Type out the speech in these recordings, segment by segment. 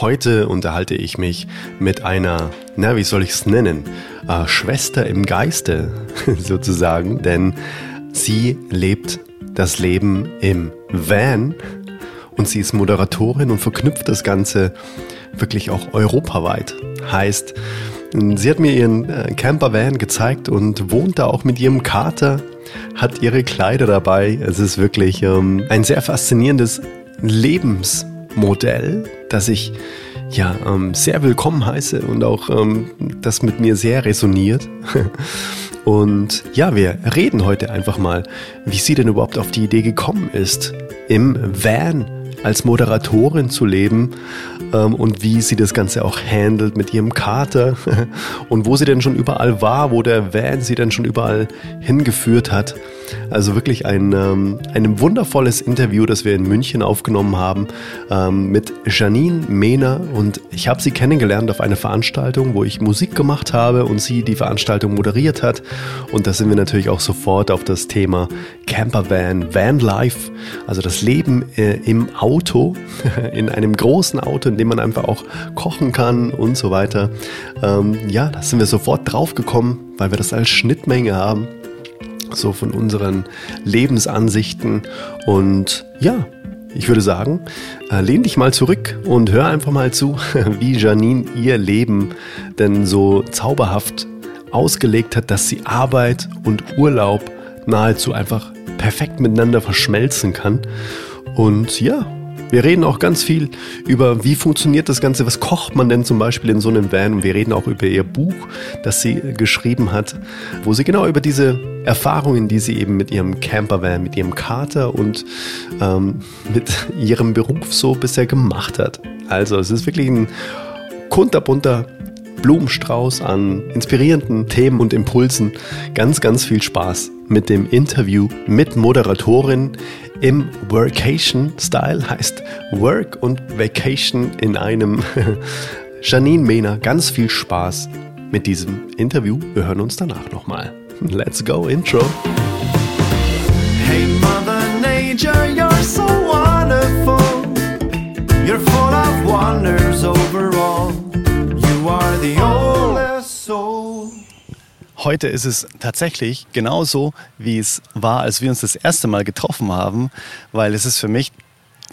Heute unterhalte ich mich mit einer, na, wie soll ich es nennen, äh, Schwester im Geiste sozusagen, denn sie lebt das Leben im Van und sie ist Moderatorin und verknüpft das Ganze wirklich auch europaweit. Heißt, sie hat mir ihren äh, Campervan gezeigt und wohnt da auch mit ihrem Kater, hat ihre Kleider dabei. Es ist wirklich ähm, ein sehr faszinierendes Lebensmodell, das ich ja ähm, sehr willkommen heiße und auch ähm, das mit mir sehr resoniert. Und ja, wir reden heute einfach mal, wie sie denn überhaupt auf die Idee gekommen ist, im Van als Moderatorin zu leben ähm, und wie sie das Ganze auch handelt mit ihrem Kater. Und wo sie denn schon überall war, wo der Van sie denn schon überall hingeführt hat. Also wirklich ein, ähm, ein wundervolles Interview, das wir in München aufgenommen haben ähm, mit Janine Mehner. Und ich habe sie kennengelernt auf einer Veranstaltung, wo ich Musik gemacht habe und sie die Veranstaltung moderiert hat. Und da sind wir natürlich auch sofort auf das Thema Campervan, Vanlife, also das Leben äh, im Auto, in einem großen Auto, in dem man einfach auch kochen kann und so weiter. Ähm, ja, da sind wir sofort drauf gekommen, weil wir das als Schnittmenge haben, so von unseren Lebensansichten und ja, ich würde sagen, äh, lehn dich mal zurück und hör einfach mal zu, wie Janine ihr Leben denn so zauberhaft ausgelegt hat, dass sie Arbeit und Urlaub nahezu einfach perfekt miteinander verschmelzen kann. Und ja, wir reden auch ganz viel über, wie funktioniert das Ganze, was kocht man denn zum Beispiel in so einem Van. Und wir reden auch über ihr Buch, das sie geschrieben hat, wo sie genau über diese Erfahrungen, die sie eben mit ihrem Campervan, mit ihrem Kater und ähm, mit ihrem Beruf so bisher gemacht hat. Also es ist wirklich ein kunterbunter Blumenstrauß an inspirierenden Themen und Impulsen. Ganz, ganz viel Spaß mit dem Interview mit Moderatorin im Workation-Style, heißt Work und Vacation in einem. Janine Mehner, ganz viel Spaß mit diesem Interview. Wir hören uns danach nochmal. Let's go, Intro. Hey Mother Nature, you're so wonderful. You're full of wonders overall. You are the soul. Heute ist es tatsächlich genauso, wie es war, als wir uns das erste Mal getroffen haben, weil es ist für mich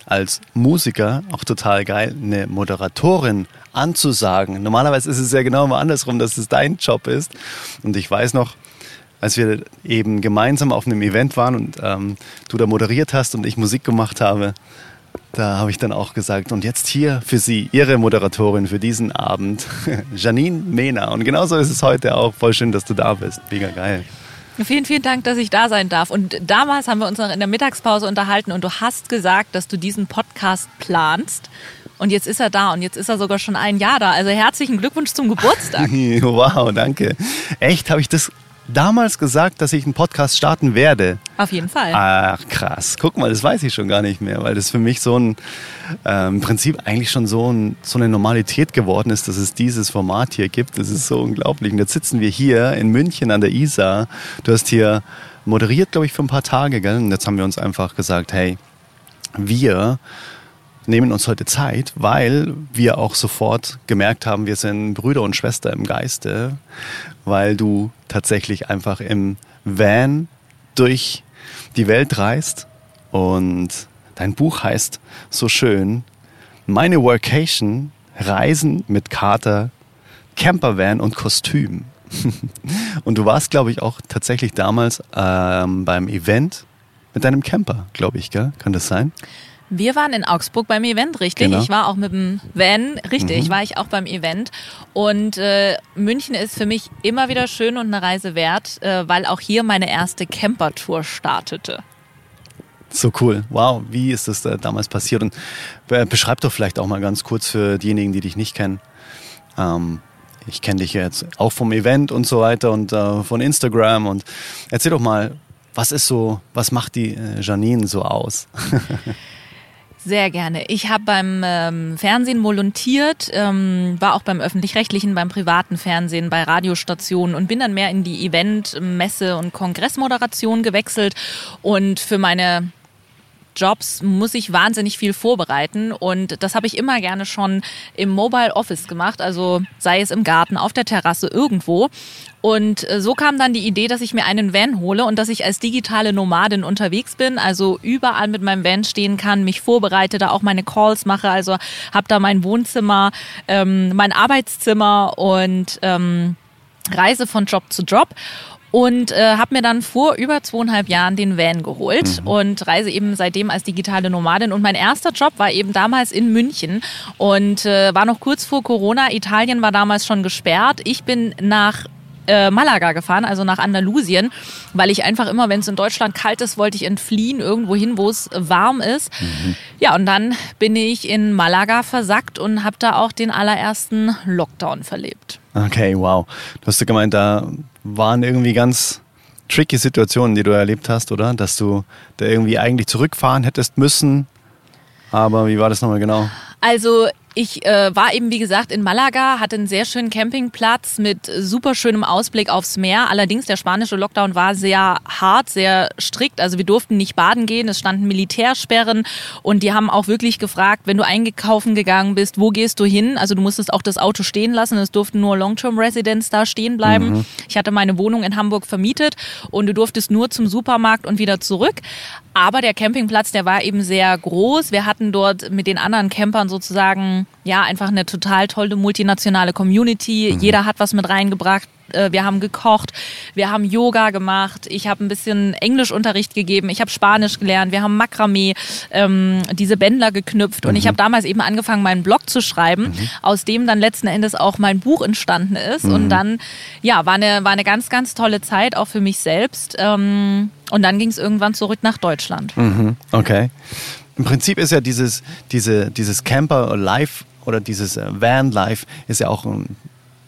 als Musiker auch total geil, eine Moderatorin anzusagen. Normalerweise ist es ja genau immer andersrum, dass es dein Job ist. Und ich weiß noch, als wir eben gemeinsam auf einem Event waren und ähm, du da moderiert hast und ich Musik gemacht habe, da habe ich dann auch gesagt, und jetzt hier für Sie, Ihre Moderatorin für diesen Abend, Janine Mehner. Und genauso ist es heute auch. Voll schön, dass du da bist. Mega geil. Vielen, vielen Dank, dass ich da sein darf. Und damals haben wir uns noch in der Mittagspause unterhalten und du hast gesagt, dass du diesen Podcast planst. Und jetzt ist er da und jetzt ist er sogar schon ein Jahr da. Also herzlichen Glückwunsch zum Geburtstag. wow, danke. Echt, habe ich das damals gesagt, dass ich einen Podcast starten werde. Auf jeden Fall. Ach, krass. Guck mal, das weiß ich schon gar nicht mehr, weil das für mich so ein äh, im Prinzip eigentlich schon so, ein, so eine Normalität geworden ist, dass es dieses Format hier gibt. Das ist so unglaublich. Und jetzt sitzen wir hier in München an der Isar. Du hast hier moderiert, glaube ich, für ein paar Tage, gell? Und jetzt haben wir uns einfach gesagt, hey, wir nehmen uns heute Zeit, weil wir auch sofort gemerkt haben, wir sind Brüder und Schwester im Geiste, weil du tatsächlich einfach im Van durch die Welt reist und dein Buch heißt so schön Meine Workation, Reisen mit Kater, Campervan und Kostüm. und du warst, glaube ich, auch tatsächlich damals ähm, beim Event mit deinem Camper, glaube ich, gell? Kann das sein? Wir waren in Augsburg beim Event, richtig. Genau. Ich war auch mit dem Van, richtig, mhm. war ich auch beim Event. Und äh, München ist für mich immer wieder schön und eine Reise wert, äh, weil auch hier meine erste Camper-Tour startete. So cool. Wow, wie ist das äh, damals passiert? Und äh, beschreib doch vielleicht auch mal ganz kurz für diejenigen, die dich nicht kennen. Ähm, ich kenne dich jetzt auch vom Event und so weiter und äh, von Instagram. Und erzähl doch mal, was ist so, was macht die äh, Janine so aus? Sehr gerne. Ich habe beim ähm, Fernsehen volontiert, ähm, war auch beim öffentlich-rechtlichen, beim privaten Fernsehen, bei Radiostationen und bin dann mehr in die Event-, Messe- und Kongressmoderation gewechselt. Und für meine Jobs muss ich wahnsinnig viel vorbereiten und das habe ich immer gerne schon im Mobile Office gemacht, also sei es im Garten, auf der Terrasse, irgendwo. Und äh, so kam dann die Idee, dass ich mir einen Van hole und dass ich als digitale Nomadin unterwegs bin, also überall mit meinem Van stehen kann, mich vorbereite, da auch meine Calls mache, also habe da mein Wohnzimmer, ähm, mein Arbeitszimmer und ähm, reise von Job zu Job und äh, habe mir dann vor über zweieinhalb Jahren den Van geholt mhm. und reise eben seitdem als digitale Nomadin. Und mein erster Job war eben damals in München und äh, war noch kurz vor Corona. Italien war damals schon gesperrt. Ich bin nach äh, Malaga gefahren, also nach Andalusien, weil ich einfach immer, wenn es in Deutschland kalt ist, wollte ich entfliehen, irgendwo hin, wo es warm ist. Mhm. Ja, und dann bin ich in Malaga versackt und habe da auch den allerersten Lockdown verlebt. Okay, wow. Du hast ja gemeint, da waren irgendwie ganz tricky Situationen, die du erlebt hast, oder? Dass du da irgendwie eigentlich zurückfahren hättest müssen. Aber wie war das nochmal genau? Also ich äh, war eben, wie gesagt, in Malaga, hatte einen sehr schönen Campingplatz mit super schönem Ausblick aufs Meer. Allerdings, der spanische Lockdown war sehr hart, sehr strikt. Also wir durften nicht baden gehen, es standen Militärsperren und die haben auch wirklich gefragt, wenn du eingekaufen gegangen bist, wo gehst du hin? Also du musstest auch das Auto stehen lassen, es durften nur Long-Term-Residents da stehen bleiben. Mhm. Ich hatte meine Wohnung in Hamburg vermietet und du durftest nur zum Supermarkt und wieder zurück. Aber der Campingplatz, der war eben sehr groß. Wir hatten dort mit den anderen Campern sozusagen ja einfach eine total tolle multinationale Community. Mhm. Jeder hat was mit reingebracht. Äh, wir haben gekocht, wir haben Yoga gemacht, ich habe ein bisschen Englischunterricht gegeben, ich habe Spanisch gelernt, wir haben Makramee, ähm, diese Bändler geknüpft mhm. und ich mhm. habe damals eben angefangen, meinen Blog zu schreiben, mhm. aus dem dann letzten Endes auch mein Buch entstanden ist mhm. und dann, ja, war eine, war eine ganz, ganz tolle Zeit, auch für mich selbst ähm, und dann ging es irgendwann zurück nach Deutschland. Mhm. Okay. Im Prinzip ist ja dieses, diese, dieses Camper-Life oder dieses äh, Van-Life ist ja auch ein,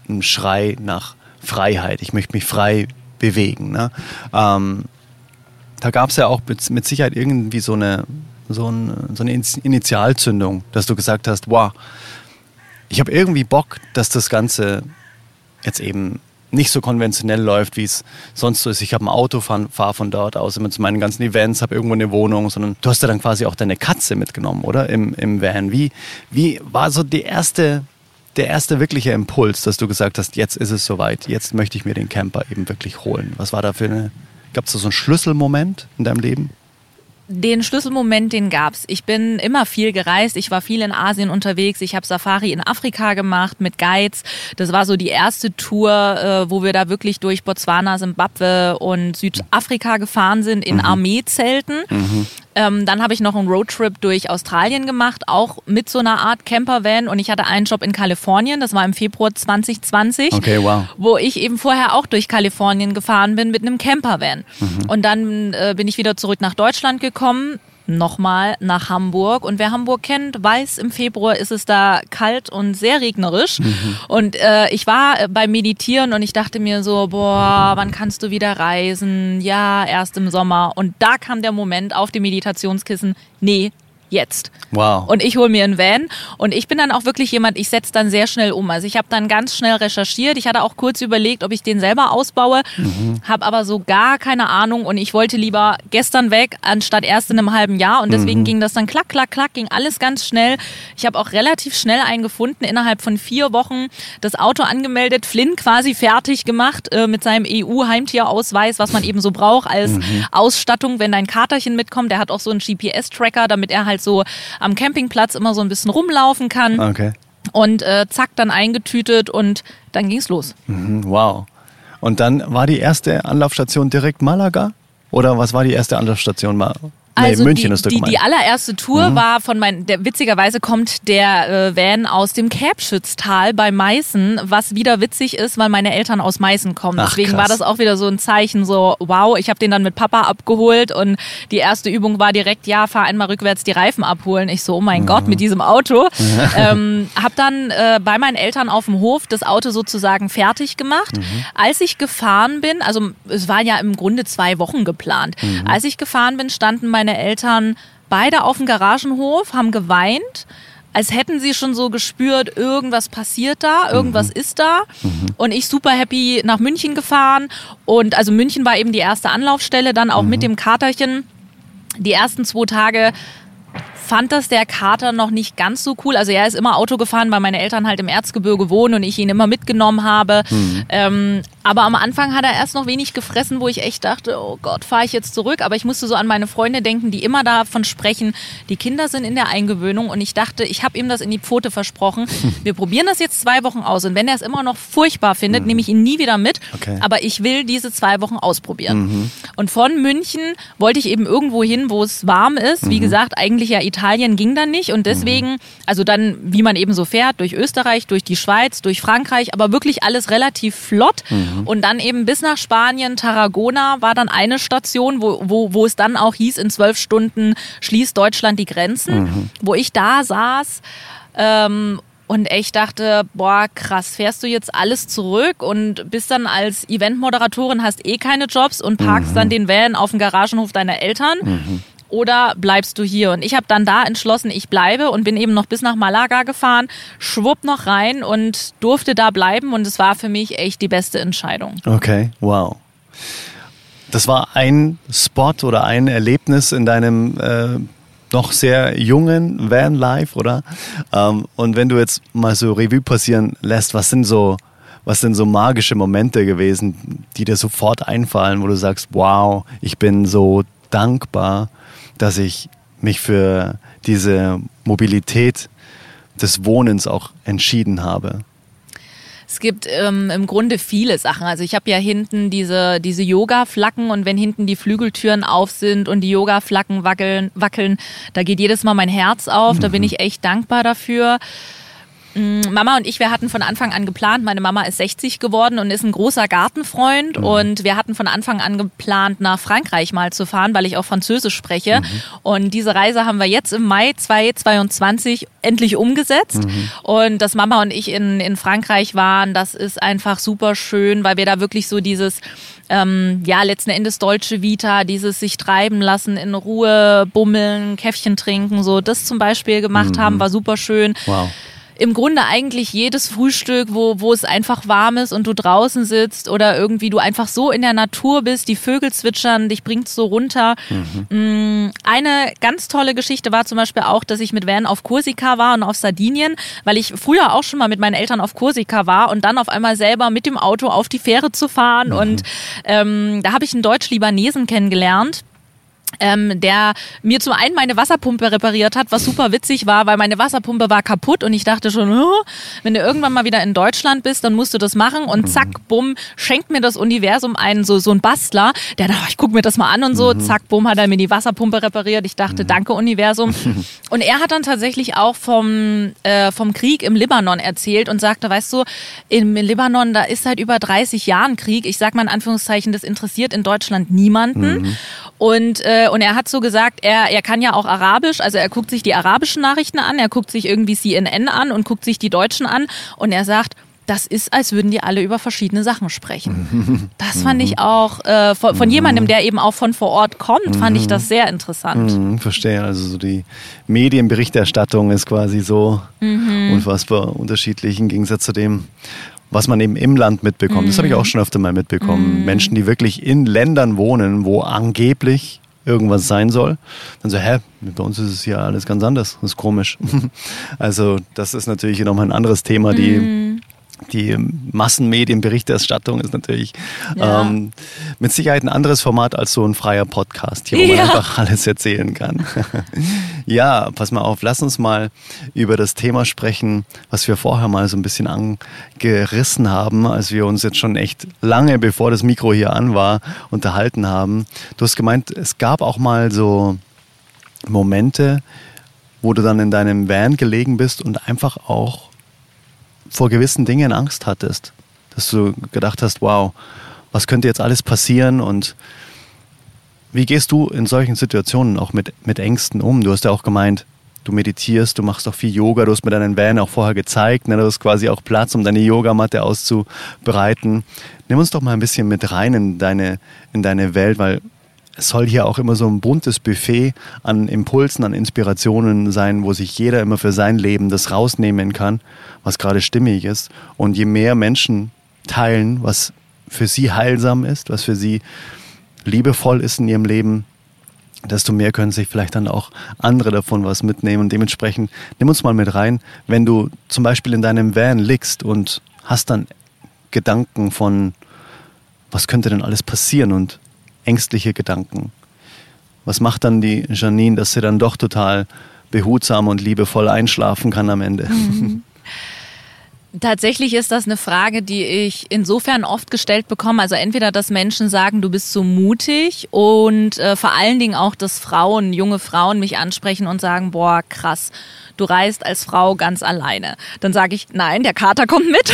ein Schrei nach Freiheit. Ich möchte mich frei bewegen. Ne? Ähm, da gab es ja auch mit, mit, Sicherheit irgendwie so eine, so, ein, so eine Initialzündung, dass du gesagt hast, wow, ich habe irgendwie Bock, dass das Ganze jetzt eben nicht so konventionell läuft, wie es sonst so ist. Ich habe ein Auto, fahre fahr von dort aus immer zu meinen ganzen Events, habe irgendwo eine Wohnung, sondern du hast ja dann quasi auch deine Katze mitgenommen, oder? Im, im Van. Wie, wie war so die erste der erste wirkliche Impuls, dass du gesagt hast, jetzt ist es soweit, jetzt möchte ich mir den Camper eben wirklich holen? Was war da für eine, gab es da so einen Schlüsselmoment in deinem Leben? Den Schlüsselmoment, den gab's. Ich bin immer viel gereist. Ich war viel in Asien unterwegs. Ich habe Safari in Afrika gemacht mit Guides. Das war so die erste Tour, äh, wo wir da wirklich durch Botswana, Simbabwe und Südafrika gefahren sind in mhm. Armeezelten. Mhm. Ähm, dann habe ich noch einen Roadtrip durch Australien gemacht, auch mit so einer Art Campervan. Und ich hatte einen Job in Kalifornien, das war im Februar 2020, okay, wow. wo ich eben vorher auch durch Kalifornien gefahren bin mit einem Campervan. Mhm. Und dann äh, bin ich wieder zurück nach Deutschland gekommen nochmal nach Hamburg. Und wer Hamburg kennt, weiß, im Februar ist es da kalt und sehr regnerisch. Mhm. Und äh, ich war äh, beim Meditieren und ich dachte mir so, boah, wann kannst du wieder reisen? Ja, erst im Sommer. Und da kam der Moment auf dem Meditationskissen, nee, jetzt. Wow. Und ich hole mir einen Van und ich bin dann auch wirklich jemand, ich setze dann sehr schnell um. Also ich habe dann ganz schnell recherchiert. Ich hatte auch kurz überlegt, ob ich den selber ausbaue, mhm. habe aber so gar keine Ahnung und ich wollte lieber gestern weg, anstatt erst in einem halben Jahr. Und deswegen mhm. ging das dann klack, klack, klack, ging alles ganz schnell. Ich habe auch relativ schnell einen gefunden, innerhalb von vier Wochen das Auto angemeldet, Flynn quasi fertig gemacht äh, mit seinem EU-Heimtierausweis, was man eben so braucht als mhm. Ausstattung, wenn dein Katerchen mitkommt. Der hat auch so einen GPS-Tracker, damit er halt so am Campingplatz immer so ein bisschen rumlaufen kann. Okay. Und äh, zack, dann eingetütet und dann ging's los. Mhm, wow. Und dann war die erste Anlaufstation direkt Malaga? Oder was war die erste Anlaufstation? Also nee, München die, ist die, die allererste Tour mhm. war von meinen, der, witzigerweise kommt der äh, Van aus dem Käbschütztal bei Meißen, was wieder witzig ist, weil meine Eltern aus Meißen kommen. Ach, Deswegen krass. war das auch wieder so ein Zeichen, so wow, ich habe den dann mit Papa abgeholt und die erste Übung war direkt, ja, fahr einmal rückwärts die Reifen abholen. Ich so, oh mein mhm. Gott, mit diesem Auto. ähm, hab dann äh, bei meinen Eltern auf dem Hof das Auto sozusagen fertig gemacht. Mhm. Als ich gefahren bin, also es waren ja im Grunde zwei Wochen geplant. Mhm. Als ich gefahren bin, standen meine meine Eltern beide auf dem Garagenhof, haben geweint, als hätten sie schon so gespürt, irgendwas passiert da, irgendwas mhm. ist da. Mhm. Und ich super happy nach München gefahren. Und also München war eben die erste Anlaufstelle, dann auch mhm. mit dem Katerchen die ersten zwei Tage fand das der Kater noch nicht ganz so cool. Also er ist immer Auto gefahren, weil meine Eltern halt im Erzgebirge wohnen und ich ihn immer mitgenommen habe. Mhm. Ähm, aber am Anfang hat er erst noch wenig gefressen, wo ich echt dachte, oh Gott, fahre ich jetzt zurück. Aber ich musste so an meine Freunde denken, die immer davon sprechen, die Kinder sind in der Eingewöhnung. Und ich dachte, ich habe ihm das in die Pfote versprochen. Wir probieren das jetzt zwei Wochen aus. Und wenn er es immer noch furchtbar findet, mhm. nehme ich ihn nie wieder mit. Okay. Aber ich will diese zwei Wochen ausprobieren. Mhm. Und von München wollte ich eben irgendwo hin, wo es warm ist. Wie mhm. gesagt, eigentlich ja Italien ging dann nicht. Und deswegen, mhm. also dann, wie man eben so fährt, durch Österreich, durch die Schweiz, durch Frankreich, aber wirklich alles relativ flott. Mhm. Und dann eben bis nach Spanien, Tarragona war dann eine Station, wo, wo, wo es dann auch hieß, in zwölf Stunden schließt Deutschland die Grenzen, mhm. wo ich da saß. Ähm, und echt dachte, boah, krass, fährst du jetzt alles zurück und bist dann als Eventmoderatorin, hast eh keine Jobs und parkst mhm. dann den Van auf dem Garagenhof deiner Eltern. Mhm oder bleibst du hier? Und ich habe dann da entschlossen, ich bleibe und bin eben noch bis nach Malaga gefahren, schwupp noch rein und durfte da bleiben und es war für mich echt die beste Entscheidung. Okay, wow. Das war ein Spot oder ein Erlebnis in deinem äh, noch sehr jungen Van Life, oder? Ähm, und wenn du jetzt mal so Revue passieren lässt, was sind so was sind so magische Momente gewesen, die dir sofort einfallen, wo du sagst, wow, ich bin so dankbar dass ich mich für diese Mobilität des Wohnens auch entschieden habe? Es gibt ähm, im Grunde viele Sachen. Also ich habe ja hinten diese, diese Yoga-Flacken und wenn hinten die Flügeltüren auf sind und die Yoga-Flacken wackeln, wackeln, da geht jedes Mal mein Herz auf. Da bin mhm. ich echt dankbar dafür. Mm, Mama und ich, wir hatten von Anfang an geplant, meine Mama ist 60 geworden und ist ein großer Gartenfreund mhm. und wir hatten von Anfang an geplant, nach Frankreich mal zu fahren, weil ich auch Französisch spreche. Mhm. Und diese Reise haben wir jetzt im Mai 2022 endlich umgesetzt. Mhm. Und dass Mama und ich in, in Frankreich waren, das ist einfach super schön, weil wir da wirklich so dieses ähm, ja, letzten Endes deutsche Vita, dieses sich treiben lassen, in Ruhe bummeln, Käffchen trinken, so das zum Beispiel gemacht mhm. haben, war super schön. Wow im Grunde eigentlich jedes Frühstück, wo, wo es einfach warm ist und du draußen sitzt oder irgendwie du einfach so in der Natur bist, die Vögel zwitschern, dich bringt so runter. Mhm. Mm, eine ganz tolle Geschichte war zum Beispiel auch, dass ich mit Van auf Korsika war und auf Sardinien, weil ich früher auch schon mal mit meinen Eltern auf Korsika war und dann auf einmal selber mit dem Auto auf die Fähre zu fahren. Mhm. Und ähm, da habe ich einen Deutsch-Libanesen kennengelernt ähm, der mir zum einen meine Wasserpumpe repariert hat, was super witzig war, weil meine Wasserpumpe war kaputt und ich dachte schon, oh, wenn du irgendwann mal wieder in Deutschland bist, dann musst du das machen und mhm. zack, bumm, schenkt mir das Universum einen, so, so ein Bastler, der dachte, ich guck mir das mal an und so, mhm. zack, bumm, hat er mir die Wasserpumpe repariert. Ich dachte, mhm. danke Universum. Und er hat dann tatsächlich auch vom, äh, vom Krieg im Libanon erzählt und sagte, weißt du, im Libanon, da ist seit über 30 Jahren Krieg. Ich sag mal in Anführungszeichen, das interessiert in Deutschland niemanden. Mhm. Und, äh, und er hat so gesagt, er, er kann ja auch Arabisch, also er guckt sich die arabischen Nachrichten an, er guckt sich irgendwie CNN an und guckt sich die Deutschen an und er sagt, das ist, als würden die alle über verschiedene Sachen sprechen. Das fand ich auch äh, von, von, jemandem, der eben auch von vor Ort kommt, fand ich das sehr interessant. Mhm, verstehe. Also so die Medienberichterstattung ist quasi so mhm. unfassbar unterschiedlich im Gegensatz zu dem, was man eben im Land mitbekommt. Mhm. Das habe ich auch schon öfter mal mitbekommen. Mhm. Menschen, die wirklich in Ländern wohnen, wo angeblich irgendwas sein soll. Dann so, hä, bei uns ist es hier alles ganz anders. Das ist komisch. also das ist natürlich nochmal ein anderes Thema, die mhm die Massenmedienberichterstattung ist natürlich ja. ähm, mit Sicherheit ein anderes Format als so ein freier Podcast, hier, wo man einfach alles erzählen kann. ja, pass mal auf, lass uns mal über das Thema sprechen, was wir vorher mal so ein bisschen angerissen haben, als wir uns jetzt schon echt lange, bevor das Mikro hier an war, unterhalten haben. Du hast gemeint, es gab auch mal so Momente, wo du dann in deinem Van gelegen bist und einfach auch vor gewissen Dingen Angst hattest. Dass du gedacht hast, wow, was könnte jetzt alles passieren und wie gehst du in solchen Situationen auch mit, mit Ängsten um? Du hast ja auch gemeint, du meditierst, du machst auch viel Yoga, du hast mir deinen Van auch vorher gezeigt, ne? du hast quasi auch Platz, um deine Yogamatte auszubereiten. Nimm uns doch mal ein bisschen mit rein in deine, in deine Welt, weil es soll hier auch immer so ein buntes Buffet an Impulsen, an Inspirationen sein, wo sich jeder immer für sein Leben das rausnehmen kann, was gerade stimmig ist. Und je mehr Menschen teilen, was für sie heilsam ist, was für sie liebevoll ist in ihrem Leben, desto mehr können sich vielleicht dann auch andere davon was mitnehmen. Und dementsprechend nimm uns mal mit rein, wenn du zum Beispiel in deinem Van liegst und hast dann Gedanken von, was könnte denn alles passieren und ängstliche Gedanken. Was macht dann die Janine, dass sie dann doch total behutsam und liebevoll einschlafen kann am Ende? Mhm. Tatsächlich ist das eine Frage, die ich insofern oft gestellt bekomme. Also entweder, dass Menschen sagen, du bist so mutig und äh, vor allen Dingen auch, dass Frauen, junge Frauen mich ansprechen und sagen, boah, krass, du reist als Frau ganz alleine. Dann sage ich, nein, der Kater kommt mit.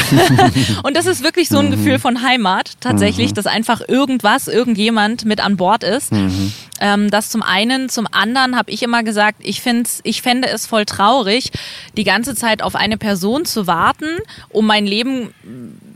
und das ist wirklich so ein mhm. Gefühl von Heimat, tatsächlich, mhm. dass einfach irgendwas, irgendjemand mit an Bord ist. Mhm. Ähm, das zum einen. Zum anderen habe ich immer gesagt, ich, find's, ich fände es voll traurig, die ganze Zeit auf eine Person zu warten, um mein Leben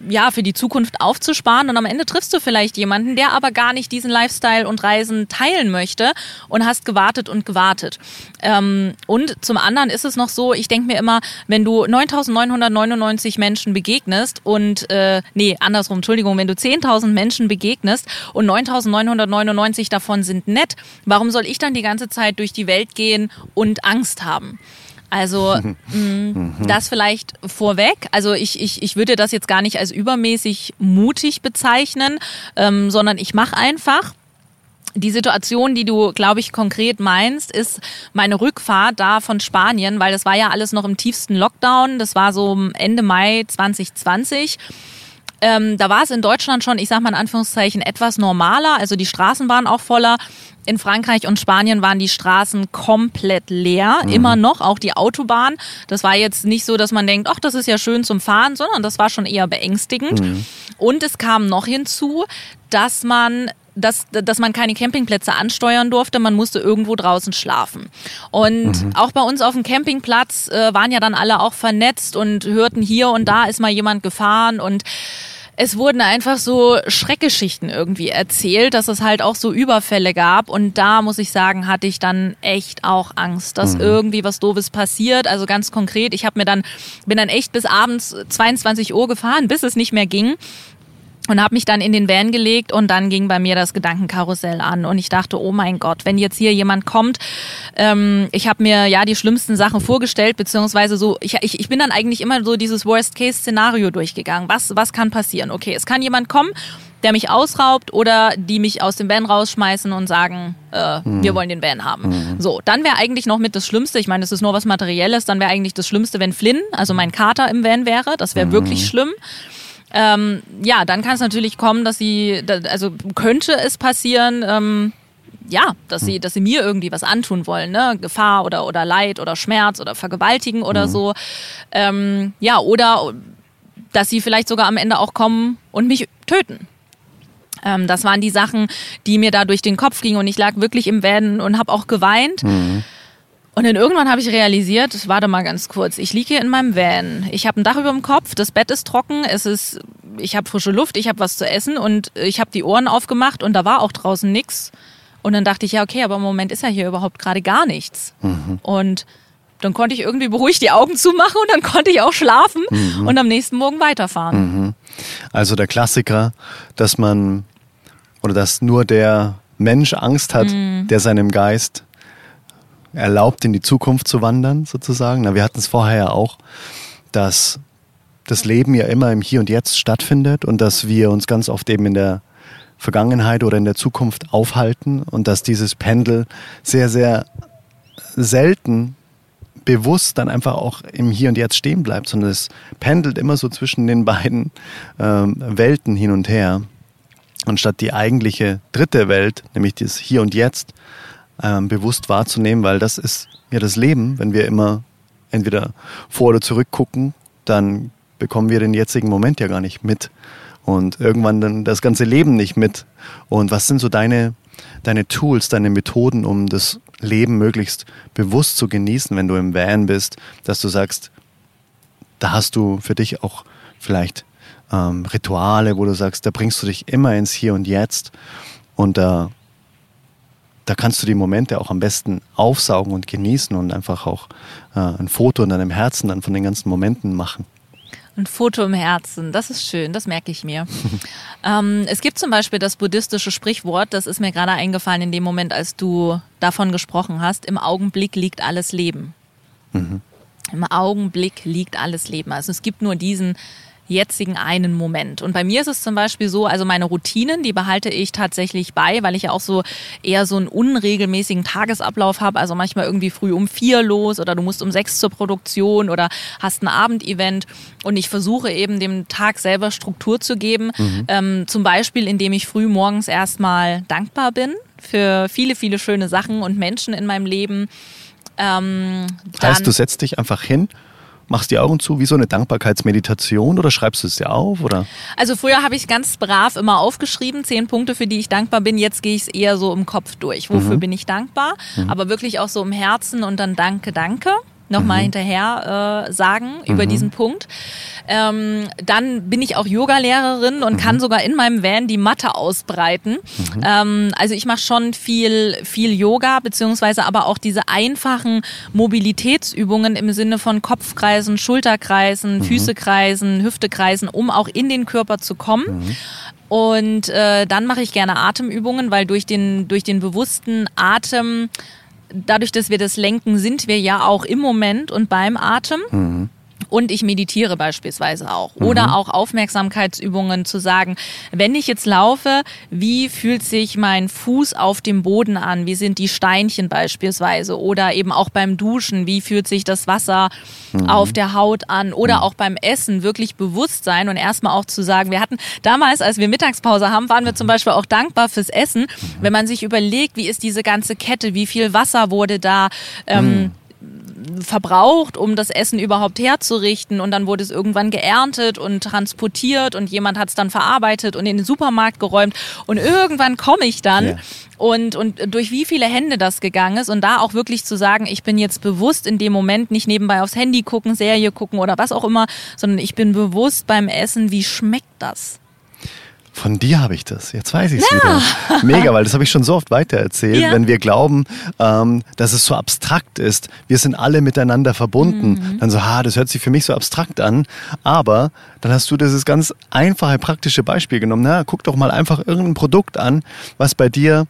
ja, für die Zukunft aufzusparen. Und am Ende triffst du vielleicht jemanden, der aber gar nicht diesen Lifestyle und Reisen teilen möchte und hast gewartet und gewartet. Ähm, und zum anderen ist es noch so, ich denke mir immer, wenn du 9.999 Menschen begegnest und, äh, nee, andersrum, Entschuldigung, wenn du 10.000 Menschen begegnest und 9.999 davon sind nett, warum soll ich dann die ganze Zeit durch die Welt gehen und Angst haben? Also mh, mm, das vielleicht vorweg. Also ich, ich, ich würde das jetzt gar nicht als übermäßig mutig bezeichnen, ähm, sondern ich mache einfach. Die Situation, die du, glaube ich, konkret meinst, ist meine Rückfahrt da von Spanien, weil das war ja alles noch im tiefsten Lockdown. Das war so Ende Mai 2020. Ähm, da war es in Deutschland schon, ich sag mal in Anführungszeichen, etwas normaler. Also die Straßen waren auch voller. In Frankreich und Spanien waren die Straßen komplett leer, mhm. immer noch, auch die Autobahn. Das war jetzt nicht so, dass man denkt, ach, das ist ja schön zum Fahren, sondern das war schon eher beängstigend. Mhm. Und es kam noch hinzu, dass man dass, dass man keine Campingplätze ansteuern durfte, man musste irgendwo draußen schlafen. Und mhm. auch bei uns auf dem Campingplatz äh, waren ja dann alle auch vernetzt und hörten hier und da ist mal jemand gefahren und es wurden einfach so Schreckgeschichten irgendwie erzählt, dass es halt auch so Überfälle gab. Und da muss ich sagen, hatte ich dann echt auch Angst, dass mhm. irgendwie was Doofes passiert. Also ganz konkret, ich habe mir dann, bin dann echt bis abends 22 Uhr gefahren, bis es nicht mehr ging und habe mich dann in den Van gelegt und dann ging bei mir das Gedankenkarussell an und ich dachte, oh mein Gott, wenn jetzt hier jemand kommt, ähm, ich habe mir ja die schlimmsten Sachen vorgestellt, beziehungsweise so, ich, ich, ich bin dann eigentlich immer so dieses Worst-Case-Szenario durchgegangen. Was, was kann passieren? Okay, es kann jemand kommen, der mich ausraubt oder die mich aus dem Van rausschmeißen und sagen, äh, mhm. wir wollen den Van haben. Mhm. So, dann wäre eigentlich noch mit das Schlimmste, ich meine, es ist nur was Materielles, dann wäre eigentlich das Schlimmste, wenn Flynn, also mein Kater im Van wäre. Das wäre mhm. wirklich schlimm. Ähm, ja, dann kann es natürlich kommen, dass sie, also könnte es passieren, ähm, ja, dass sie, dass sie mir irgendwie was antun wollen, ne? Gefahr oder, oder Leid oder Schmerz oder vergewaltigen oder mhm. so. Ähm, ja, oder dass sie vielleicht sogar am Ende auch kommen und mich töten. Ähm, das waren die Sachen, die mir da durch den Kopf gingen und ich lag wirklich im Van und habe auch geweint. Mhm. Und dann irgendwann habe ich realisiert, warte mal ganz kurz, ich liege hier in meinem Van. Ich habe ein Dach über dem Kopf, das Bett ist trocken, es ist, ich habe frische Luft, ich habe was zu essen und ich habe die Ohren aufgemacht und da war auch draußen nichts. Und dann dachte ich, ja, okay, aber im Moment ist ja hier überhaupt gerade gar nichts. Mhm. Und dann konnte ich irgendwie beruhigt die Augen zumachen und dann konnte ich auch schlafen mhm. und am nächsten Morgen weiterfahren. Mhm. Also der Klassiker, dass man oder dass nur der Mensch Angst hat, mhm. der seinem Geist erlaubt, in die Zukunft zu wandern, sozusagen. Na, wir hatten es vorher ja auch, dass das Leben ja immer im Hier und Jetzt stattfindet und dass wir uns ganz oft eben in der Vergangenheit oder in der Zukunft aufhalten und dass dieses Pendel sehr, sehr selten bewusst dann einfach auch im Hier und Jetzt stehen bleibt, sondern es pendelt immer so zwischen den beiden ähm, Welten hin und her. Und statt die eigentliche dritte Welt, nämlich das Hier und Jetzt, ähm, bewusst wahrzunehmen, weil das ist ja das Leben. Wenn wir immer entweder vor oder zurück gucken, dann bekommen wir den jetzigen Moment ja gar nicht mit und irgendwann dann das ganze Leben nicht mit. Und was sind so deine, deine Tools, deine Methoden, um das Leben möglichst bewusst zu genießen, wenn du im Van bist, dass du sagst, da hast du für dich auch vielleicht ähm, Rituale, wo du sagst, da bringst du dich immer ins Hier und Jetzt und da da kannst du die Momente auch am besten aufsaugen und genießen und einfach auch äh, ein Foto in deinem Herzen dann von den ganzen Momenten machen. Ein Foto im Herzen, das ist schön, das merke ich mir. ähm, es gibt zum Beispiel das buddhistische Sprichwort, das ist mir gerade eingefallen in dem Moment, als du davon gesprochen hast, im Augenblick liegt alles Leben. Mhm. Im Augenblick liegt alles Leben. Also es gibt nur diesen jetzigen einen Moment. Und bei mir ist es zum Beispiel so, also meine Routinen, die behalte ich tatsächlich bei, weil ich ja auch so eher so einen unregelmäßigen Tagesablauf habe. Also manchmal irgendwie früh um vier los oder du musst um sechs zur Produktion oder hast ein Abendevent. Und ich versuche eben dem Tag selber Struktur zu geben. Mhm. Ähm, zum Beispiel, indem ich früh morgens erstmal dankbar bin für viele, viele schöne Sachen und Menschen in meinem Leben. Ähm, heißt, du setzt dich einfach hin machst die Augen zu, wie so eine Dankbarkeitsmeditation oder schreibst du es dir auf? Oder? Also früher habe ich es ganz brav immer aufgeschrieben, zehn Punkte, für die ich dankbar bin. Jetzt gehe ich es eher so im Kopf durch. Wofür mhm. bin ich dankbar? Mhm. Aber wirklich auch so im Herzen und dann danke, danke nochmal mhm. hinterher äh, sagen mhm. über diesen Punkt. Ähm, dann bin ich auch Yogalehrerin und mhm. kann sogar in meinem Van die Matte ausbreiten. Mhm. Ähm, also ich mache schon viel, viel Yoga, beziehungsweise aber auch diese einfachen Mobilitätsübungen im Sinne von Kopfkreisen, Schulterkreisen, mhm. Füßekreisen, Hüftekreisen, um auch in den Körper zu kommen. Mhm. Und äh, dann mache ich gerne Atemübungen, weil durch den, durch den bewussten Atem dadurch, dass wir das lenken, sind wir ja auch im Moment und beim Atem. Mhm. Und ich meditiere beispielsweise auch. Mhm. Oder auch Aufmerksamkeitsübungen zu sagen, wenn ich jetzt laufe, wie fühlt sich mein Fuß auf dem Boden an? Wie sind die Steinchen beispielsweise? Oder eben auch beim Duschen, wie fühlt sich das Wasser mhm. auf der Haut an? Oder mhm. auch beim Essen wirklich bewusst sein und erstmal auch zu sagen, wir hatten damals, als wir Mittagspause haben, waren wir zum Beispiel auch dankbar fürs Essen. Mhm. Wenn man sich überlegt, wie ist diese ganze Kette, wie viel Wasser wurde da ähm, mhm verbraucht, um das Essen überhaupt herzurichten. Und dann wurde es irgendwann geerntet und transportiert und jemand hat es dann verarbeitet und in den Supermarkt geräumt. Und irgendwann komme ich dann yeah. und, und durch wie viele Hände das gegangen ist und da auch wirklich zu sagen, ich bin jetzt bewusst in dem Moment nicht nebenbei aufs Handy gucken, Serie gucken oder was auch immer, sondern ich bin bewusst beim Essen, wie schmeckt das? Von dir habe ich das. Jetzt weiß ich es ja. wieder. Mega, weil das habe ich schon so oft weitererzählt. Ja. Wenn wir glauben, ähm, dass es so abstrakt ist, wir sind alle miteinander verbunden, mhm. dann so, ha, das hört sich für mich so abstrakt an. Aber dann hast du dieses ganz einfache, praktische Beispiel genommen. Na, guck doch mal einfach irgendein Produkt an, was bei dir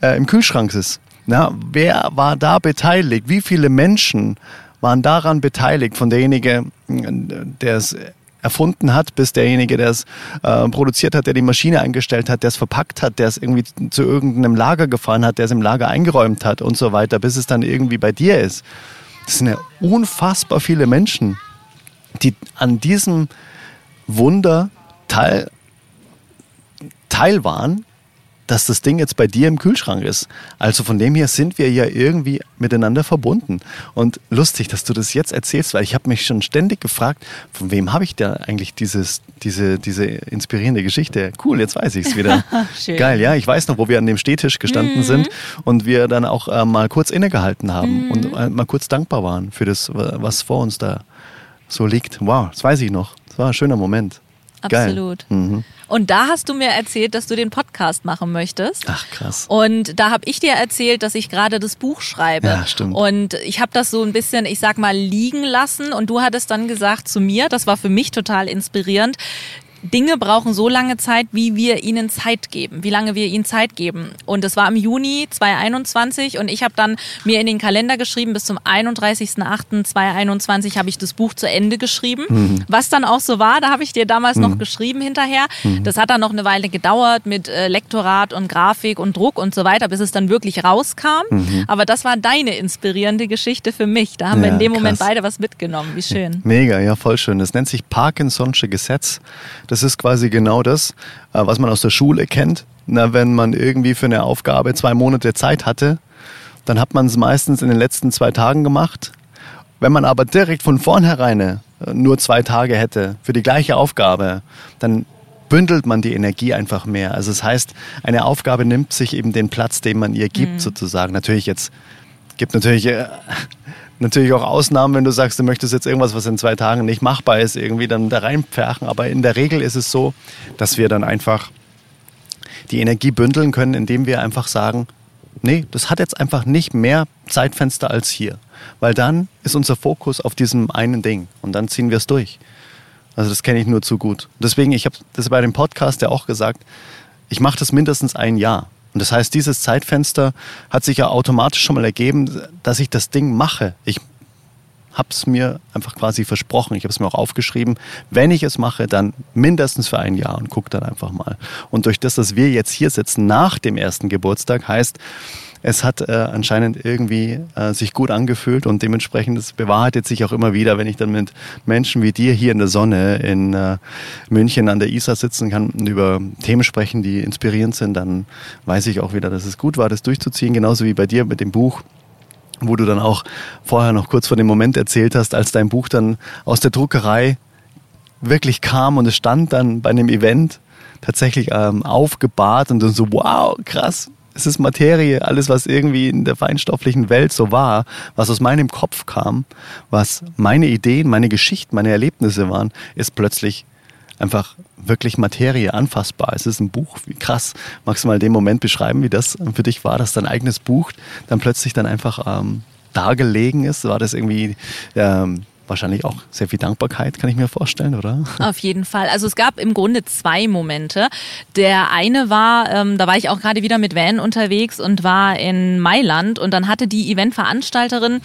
äh, im Kühlschrank ist. Na, wer war da beteiligt? Wie viele Menschen waren daran beteiligt? Von derjenige, der es erfunden hat, bis derjenige, der es äh, produziert hat, der die Maschine eingestellt hat, der es verpackt hat, der es irgendwie zu irgendeinem Lager gefahren hat, der es im Lager eingeräumt hat und so weiter, bis es dann irgendwie bei dir ist. Das sind ja unfassbar viele Menschen, die an diesem Wunder teil, teil waren dass das Ding jetzt bei dir im Kühlschrank ist. Also von dem her sind wir ja irgendwie miteinander verbunden. Und lustig, dass du das jetzt erzählst, weil ich habe mich schon ständig gefragt, von wem habe ich da eigentlich dieses, diese, diese inspirierende Geschichte? Cool, jetzt weiß ich es wieder. Geil, ja. Ich weiß noch, wo wir an dem Stehtisch gestanden mhm. sind und wir dann auch äh, mal kurz innegehalten haben mhm. und äh, mal kurz dankbar waren für das, was vor uns da so liegt. Wow, das weiß ich noch. Das war ein schöner Moment. Absolut. Mhm. Und da hast du mir erzählt, dass du den Podcast machen möchtest. Ach krass. Und da habe ich dir erzählt, dass ich gerade das Buch schreibe. Ja, stimmt. Und ich habe das so ein bisschen, ich sag mal, liegen lassen. Und du hattest dann gesagt zu mir, das war für mich total inspirierend, Dinge brauchen so lange Zeit, wie wir ihnen Zeit geben, wie lange wir ihnen Zeit geben. Und es war im Juni 2021 und ich habe dann mir in den Kalender geschrieben, bis zum 31.08.2021 habe ich das Buch zu Ende geschrieben. Mhm. Was dann auch so war, da habe ich dir damals mhm. noch geschrieben hinterher. Mhm. Das hat dann noch eine Weile gedauert mit äh, Lektorat und Grafik und Druck und so weiter, bis es dann wirklich rauskam. Mhm. Aber das war deine inspirierende Geschichte für mich. Da haben ja, wir in dem krass. Moment beide was mitgenommen. Wie schön. Mega, ja, voll schön. Das nennt sich Parkinson'sche Gesetz. Das ist quasi genau das, äh, was man aus der Schule kennt. Na, wenn man irgendwie für eine Aufgabe zwei Monate Zeit hatte, dann hat man es meistens in den letzten zwei Tagen gemacht. Wenn man aber direkt von vornherein äh, nur zwei Tage hätte für die gleiche Aufgabe, dann bündelt man die Energie einfach mehr. Also das heißt, eine Aufgabe nimmt sich eben den Platz, den man ihr gibt, mhm. sozusagen. Natürlich jetzt gibt natürlich äh, natürlich auch Ausnahmen, wenn du sagst, du möchtest jetzt irgendwas, was in zwei Tagen nicht machbar ist, irgendwie dann da reinpferchen. Aber in der Regel ist es so, dass wir dann einfach die Energie bündeln können, indem wir einfach sagen, nee, das hat jetzt einfach nicht mehr Zeitfenster als hier. Weil dann ist unser Fokus auf diesem einen Ding und dann ziehen wir es durch. Also das kenne ich nur zu gut. Deswegen, ich habe das bei dem Podcast ja auch gesagt, ich mache das mindestens ein Jahr. Und das heißt, dieses Zeitfenster hat sich ja automatisch schon mal ergeben, dass ich das Ding mache. Ich habe es mir einfach quasi versprochen. Ich habe es mir auch aufgeschrieben. Wenn ich es mache, dann mindestens für ein Jahr und gucke dann einfach mal. Und durch das, dass wir jetzt hier sitzen nach dem ersten Geburtstag, heißt, es hat äh, anscheinend irgendwie äh, sich gut angefühlt und dementsprechend das bewahrheitet sich auch immer wieder, wenn ich dann mit Menschen wie dir hier in der Sonne in äh, München an der Isar sitzen kann und über Themen sprechen, die inspirierend sind, dann weiß ich auch wieder, dass es gut war, das durchzuziehen, genauso wie bei dir mit dem Buch wo du dann auch vorher noch kurz vor dem Moment erzählt hast, als dein Buch dann aus der Druckerei wirklich kam und es stand dann bei einem Event tatsächlich ähm, aufgebahrt und dann so, wow, krass, es ist Materie, alles, was irgendwie in der feinstofflichen Welt so war, was aus meinem Kopf kam, was meine Ideen, meine Geschichten, meine Erlebnisse waren, ist plötzlich einfach wirklich Materie anfassbar. Es ist ein Buch, wie krass. Magst du mal den Moment beschreiben, wie das für dich war, dass dein eigenes Buch dann plötzlich dann einfach ähm, dargelegen ist? War das irgendwie ähm, wahrscheinlich auch sehr viel Dankbarkeit, kann ich mir vorstellen, oder? Auf jeden Fall. Also es gab im Grunde zwei Momente. Der eine war, ähm, da war ich auch gerade wieder mit Van unterwegs und war in Mailand und dann hatte die Eventveranstalterin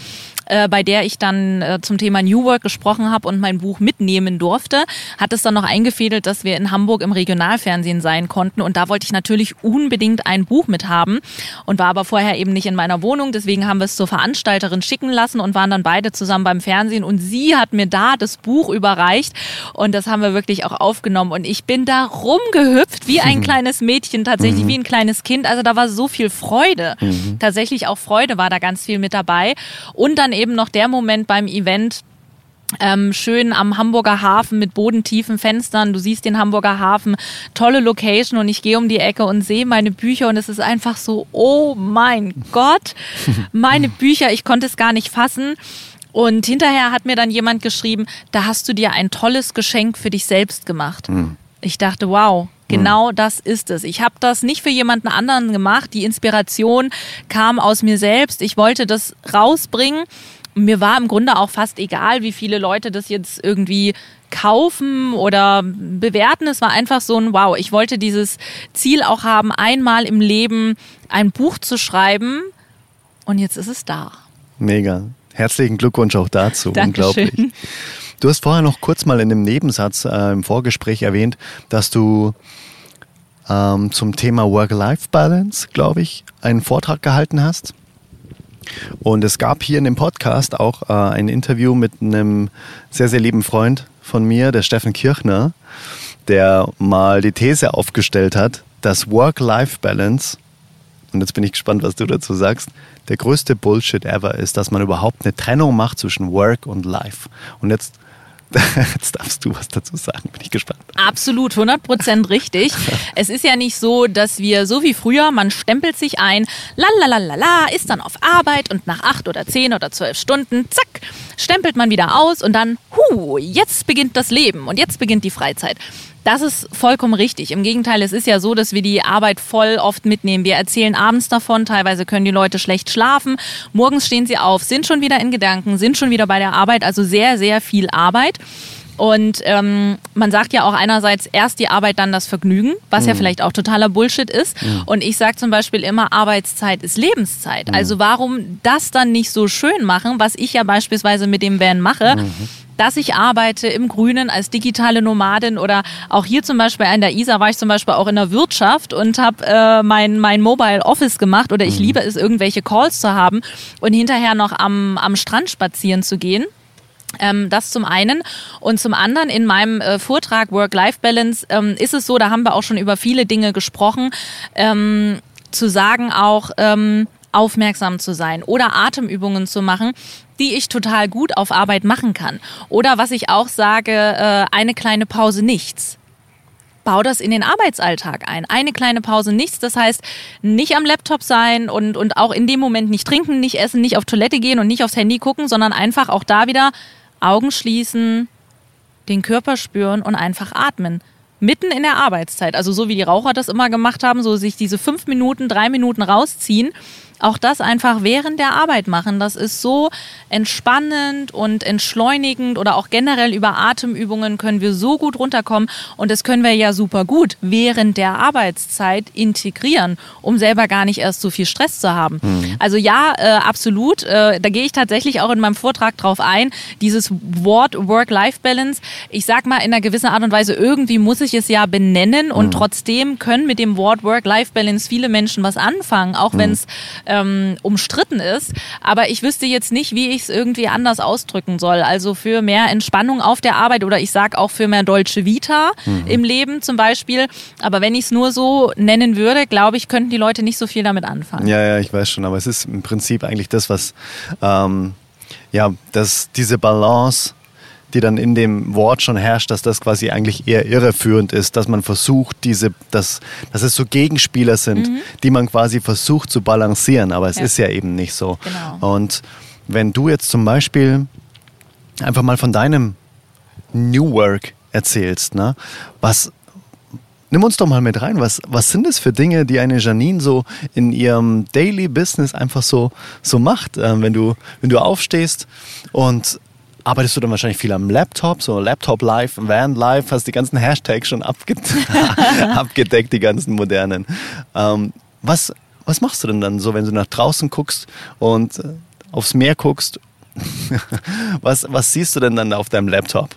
äh, bei der ich dann äh, zum Thema New Work gesprochen habe und mein Buch mitnehmen durfte, hat es dann noch eingefädelt, dass wir in Hamburg im Regionalfernsehen sein konnten. Und da wollte ich natürlich unbedingt ein Buch mit haben und war aber vorher eben nicht in meiner Wohnung. Deswegen haben wir es zur Veranstalterin schicken lassen und waren dann beide zusammen beim Fernsehen. Und sie hat mir da das Buch überreicht und das haben wir wirklich auch aufgenommen. Und ich bin da rumgehüpft wie ein kleines Mädchen, tatsächlich mhm. wie ein kleines Kind. Also da war so viel Freude. Mhm. Tatsächlich auch Freude war da ganz viel mit dabei. Und dann eben noch der Moment beim Event, ähm, schön am Hamburger Hafen mit bodentiefen Fenstern. Du siehst den Hamburger Hafen, tolle Location und ich gehe um die Ecke und sehe meine Bücher und es ist einfach so, oh mein Gott, meine Bücher, ich konnte es gar nicht fassen. Und hinterher hat mir dann jemand geschrieben, da hast du dir ein tolles Geschenk für dich selbst gemacht. Mhm. Ich dachte, wow, Genau mhm. das ist es. Ich habe das nicht für jemanden anderen gemacht. Die Inspiration kam aus mir selbst. Ich wollte das rausbringen. Mir war im Grunde auch fast egal, wie viele Leute das jetzt irgendwie kaufen oder bewerten. Es war einfach so ein Wow. Ich wollte dieses Ziel auch haben, einmal im Leben ein Buch zu schreiben. Und jetzt ist es da. Mega. Herzlichen Glückwunsch auch dazu. Dankeschön. Unglaublich. Du hast vorher noch kurz mal in dem Nebensatz äh, im Vorgespräch erwähnt, dass du ähm, zum Thema Work-Life-Balance, glaube ich, einen Vortrag gehalten hast. Und es gab hier in dem Podcast auch äh, ein Interview mit einem sehr, sehr lieben Freund von mir, der Steffen Kirchner, der mal die These aufgestellt hat, dass Work-Life-Balance, und jetzt bin ich gespannt, was du dazu sagst, der größte Bullshit ever ist, dass man überhaupt eine Trennung macht zwischen Work und Life. Und jetzt Jetzt darfst du was dazu sagen, bin ich gespannt. Absolut, 100% richtig. es ist ja nicht so, dass wir so wie früher, man stempelt sich ein, lalalala, ist dann auf Arbeit und nach acht oder zehn oder zwölf Stunden, zack, stempelt man wieder aus und dann, hu, jetzt beginnt das Leben und jetzt beginnt die Freizeit. Das ist vollkommen richtig. Im Gegenteil, es ist ja so, dass wir die Arbeit voll oft mitnehmen. Wir erzählen abends davon, teilweise können die Leute schlecht schlafen. Morgens stehen sie auf, sind schon wieder in Gedanken, sind schon wieder bei der Arbeit, also sehr, sehr viel Arbeit. Und ähm, man sagt ja auch einerseits erst die Arbeit, dann das Vergnügen, was mhm. ja vielleicht auch totaler Bullshit ist. Mhm. Und ich sage zum Beispiel immer, Arbeitszeit ist Lebenszeit. Mhm. Also warum das dann nicht so schön machen, was ich ja beispielsweise mit dem Van mache, mhm. Dass ich arbeite im Grünen als digitale Nomadin oder auch hier zum Beispiel an der ISA war ich zum Beispiel auch in der Wirtschaft und habe äh, mein, mein Mobile Office gemacht oder ich mhm. liebe es, irgendwelche Calls zu haben und hinterher noch am, am Strand spazieren zu gehen. Ähm, das zum einen. Und zum anderen in meinem äh, Vortrag Work-Life-Balance ähm, ist es so, da haben wir auch schon über viele Dinge gesprochen, ähm, zu sagen auch, ähm, aufmerksam zu sein oder Atemübungen zu machen, die ich total gut auf Arbeit machen kann. Oder was ich auch sage, äh, eine kleine Pause nichts bau das in den Arbeitsalltag ein. Eine kleine Pause, nichts. Das heißt, nicht am Laptop sein und, und auch in dem Moment nicht trinken, nicht essen, nicht auf Toilette gehen und nicht aufs Handy gucken, sondern einfach auch da wieder Augen schließen, den Körper spüren und einfach atmen. Mitten in der Arbeitszeit, also so wie die Raucher das immer gemacht haben, so sich diese fünf Minuten, drei Minuten rausziehen, auch das einfach während der Arbeit machen. Das ist so entspannend und entschleunigend oder auch generell über Atemübungen können wir so gut runterkommen und das können wir ja super gut während der Arbeitszeit integrieren, um selber gar nicht erst so viel Stress zu haben. Mhm. Also ja, äh, absolut. Äh, da gehe ich tatsächlich auch in meinem Vortrag drauf ein. Dieses Wort Work-Life-Balance. Ich sag mal in einer gewissen Art und Weise, irgendwie muss ich es ja benennen und mhm. trotzdem können mit dem Wort Work-Life-Balance viele Menschen was anfangen, auch mhm. wenn es ähm, umstritten ist. Aber ich wüsste jetzt nicht, wie ich es irgendwie anders ausdrücken soll. Also für mehr Entspannung auf der Arbeit oder ich sag auch für mehr Deutsche Vita mhm. im Leben zum Beispiel. Aber wenn ich es nur so nennen würde, glaube ich, könnten die Leute nicht so viel damit anfangen. Ja, ja, ich weiß schon. Aber es ist im Prinzip eigentlich das, was ähm, ja, dass diese Balance die dann in dem Wort schon herrscht, dass das quasi eigentlich eher irreführend ist, dass man versucht, diese, dass, dass es so Gegenspieler sind, mhm. die man quasi versucht zu balancieren, aber es ja. ist ja eben nicht so. Genau. Und wenn du jetzt zum Beispiel einfach mal von deinem New Work erzählst, ne? was Nimm uns doch mal mit rein. Was, was sind es für Dinge, die eine Janine so in ihrem Daily Business einfach so, so macht? Ähm, wenn, du, wenn du aufstehst und arbeitest du dann wahrscheinlich viel am Laptop, so Laptop Live, Van Live, hast die ganzen Hashtags schon abgedeckt, die ganzen modernen. Ähm, was, was machst du denn dann so, wenn du nach draußen guckst und äh, aufs Meer guckst? was, was siehst du denn dann auf deinem Laptop?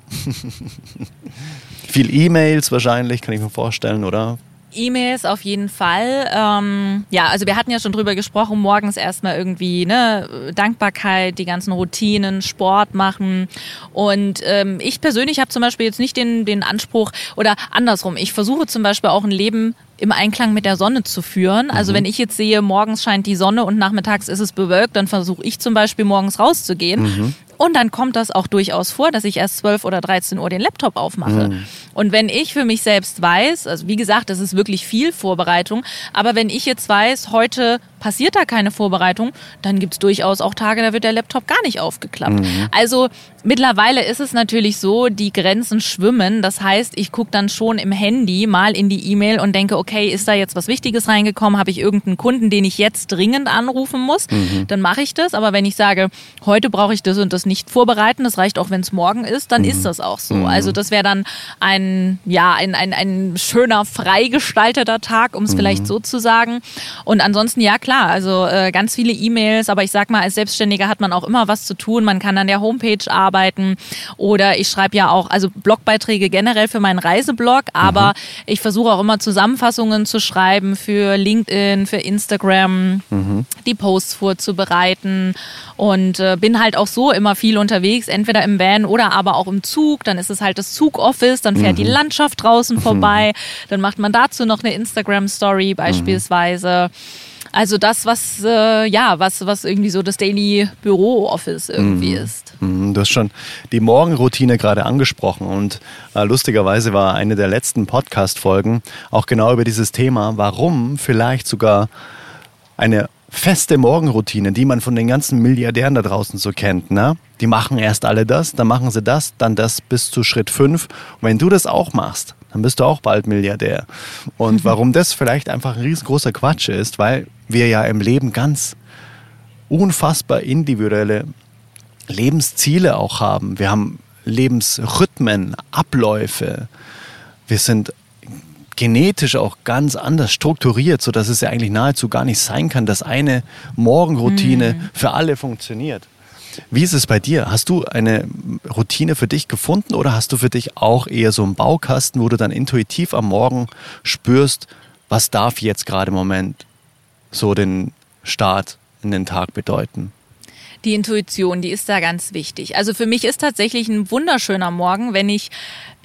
viel E-Mails wahrscheinlich, kann ich mir vorstellen, oder? E-Mails auf jeden Fall. Ähm, ja, also wir hatten ja schon drüber gesprochen, morgens erstmal irgendwie ne, Dankbarkeit, die ganzen Routinen, Sport machen. Und ähm, ich persönlich habe zum Beispiel jetzt nicht den, den Anspruch oder andersrum, ich versuche zum Beispiel auch ein Leben im Einklang mit der Sonne zu führen. Also mhm. wenn ich jetzt sehe, morgens scheint die Sonne und nachmittags ist es bewölkt, dann versuche ich zum Beispiel morgens rauszugehen. Mhm. Und dann kommt das auch durchaus vor, dass ich erst 12 oder 13 Uhr den Laptop aufmache. Mhm. Und wenn ich für mich selbst weiß, also wie gesagt, das ist wirklich viel Vorbereitung, aber wenn ich jetzt weiß, heute passiert da keine Vorbereitung, dann gibt es durchaus auch Tage, da wird der Laptop gar nicht aufgeklappt. Mhm. Also mittlerweile ist es natürlich so, die Grenzen schwimmen. Das heißt, ich gucke dann schon im Handy mal in die E-Mail und denke, okay, ist da jetzt was Wichtiges reingekommen? Habe ich irgendeinen Kunden, den ich jetzt dringend anrufen muss? Mhm. Dann mache ich das. Aber wenn ich sage, heute brauche ich das und das nicht vorbereiten, das reicht auch, wenn es morgen ist, dann mhm. ist das auch so. Mhm. Also das wäre dann ein, ja, ein, ein, ein schöner, freigestalteter Tag, um es mhm. vielleicht so zu sagen. Und ansonsten, ja klar, also äh, ganz viele E-Mails, aber ich sag mal, als Selbstständiger hat man auch immer was zu tun. Man kann an der Homepage arbeiten oder ich schreibe ja auch, also Blogbeiträge generell für meinen Reiseblog, aber mhm. ich versuche auch immer Zusammenfassungen zu schreiben für LinkedIn, für Instagram, mhm. die Posts vorzubereiten und äh, bin halt auch so immer viel unterwegs, entweder im Van oder aber auch im Zug. Dann ist es halt das Zugoffice, dann fährt mhm. die Landschaft draußen vorbei, mhm. dann macht man dazu noch eine Instagram-Story beispielsweise. Also das, was äh, ja, was, was irgendwie so das Daily Büro-Office irgendwie mhm. ist. Mhm, du hast schon die Morgenroutine gerade angesprochen und äh, lustigerweise war eine der letzten Podcast-Folgen auch genau über dieses Thema, warum vielleicht sogar eine feste Morgenroutine, die man von den ganzen Milliardären da draußen so kennt. Ne? Die machen erst alle das, dann machen sie das, dann das bis zu Schritt 5. Und wenn du das auch machst, dann bist du auch bald Milliardär. Und warum das vielleicht einfach ein riesengroßer Quatsch ist, weil wir ja im Leben ganz unfassbar individuelle Lebensziele auch haben. Wir haben Lebensrhythmen, Abläufe. Wir sind genetisch auch ganz anders strukturiert, sodass es ja eigentlich nahezu gar nicht sein kann, dass eine Morgenroutine mhm. für alle funktioniert. Wie ist es bei dir? Hast du eine Routine für dich gefunden oder hast du für dich auch eher so einen Baukasten, wo du dann intuitiv am Morgen spürst, was darf jetzt gerade im Moment so den Start in den Tag bedeuten? Die Intuition, die ist da ganz wichtig. Also für mich ist tatsächlich ein wunderschöner Morgen, wenn ich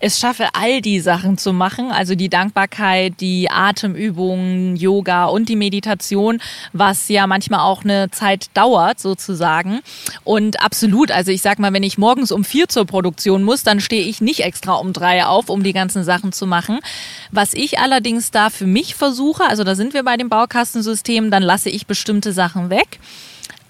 es schaffe, all die Sachen zu machen, also die Dankbarkeit, die Atemübungen, Yoga und die Meditation, was ja manchmal auch eine Zeit dauert sozusagen. Und absolut, also ich sag mal, wenn ich morgens um vier zur Produktion muss, dann stehe ich nicht extra um drei auf, um die ganzen Sachen zu machen. Was ich allerdings da für mich versuche, also da sind wir bei dem Baukastensystem, dann lasse ich bestimmte Sachen weg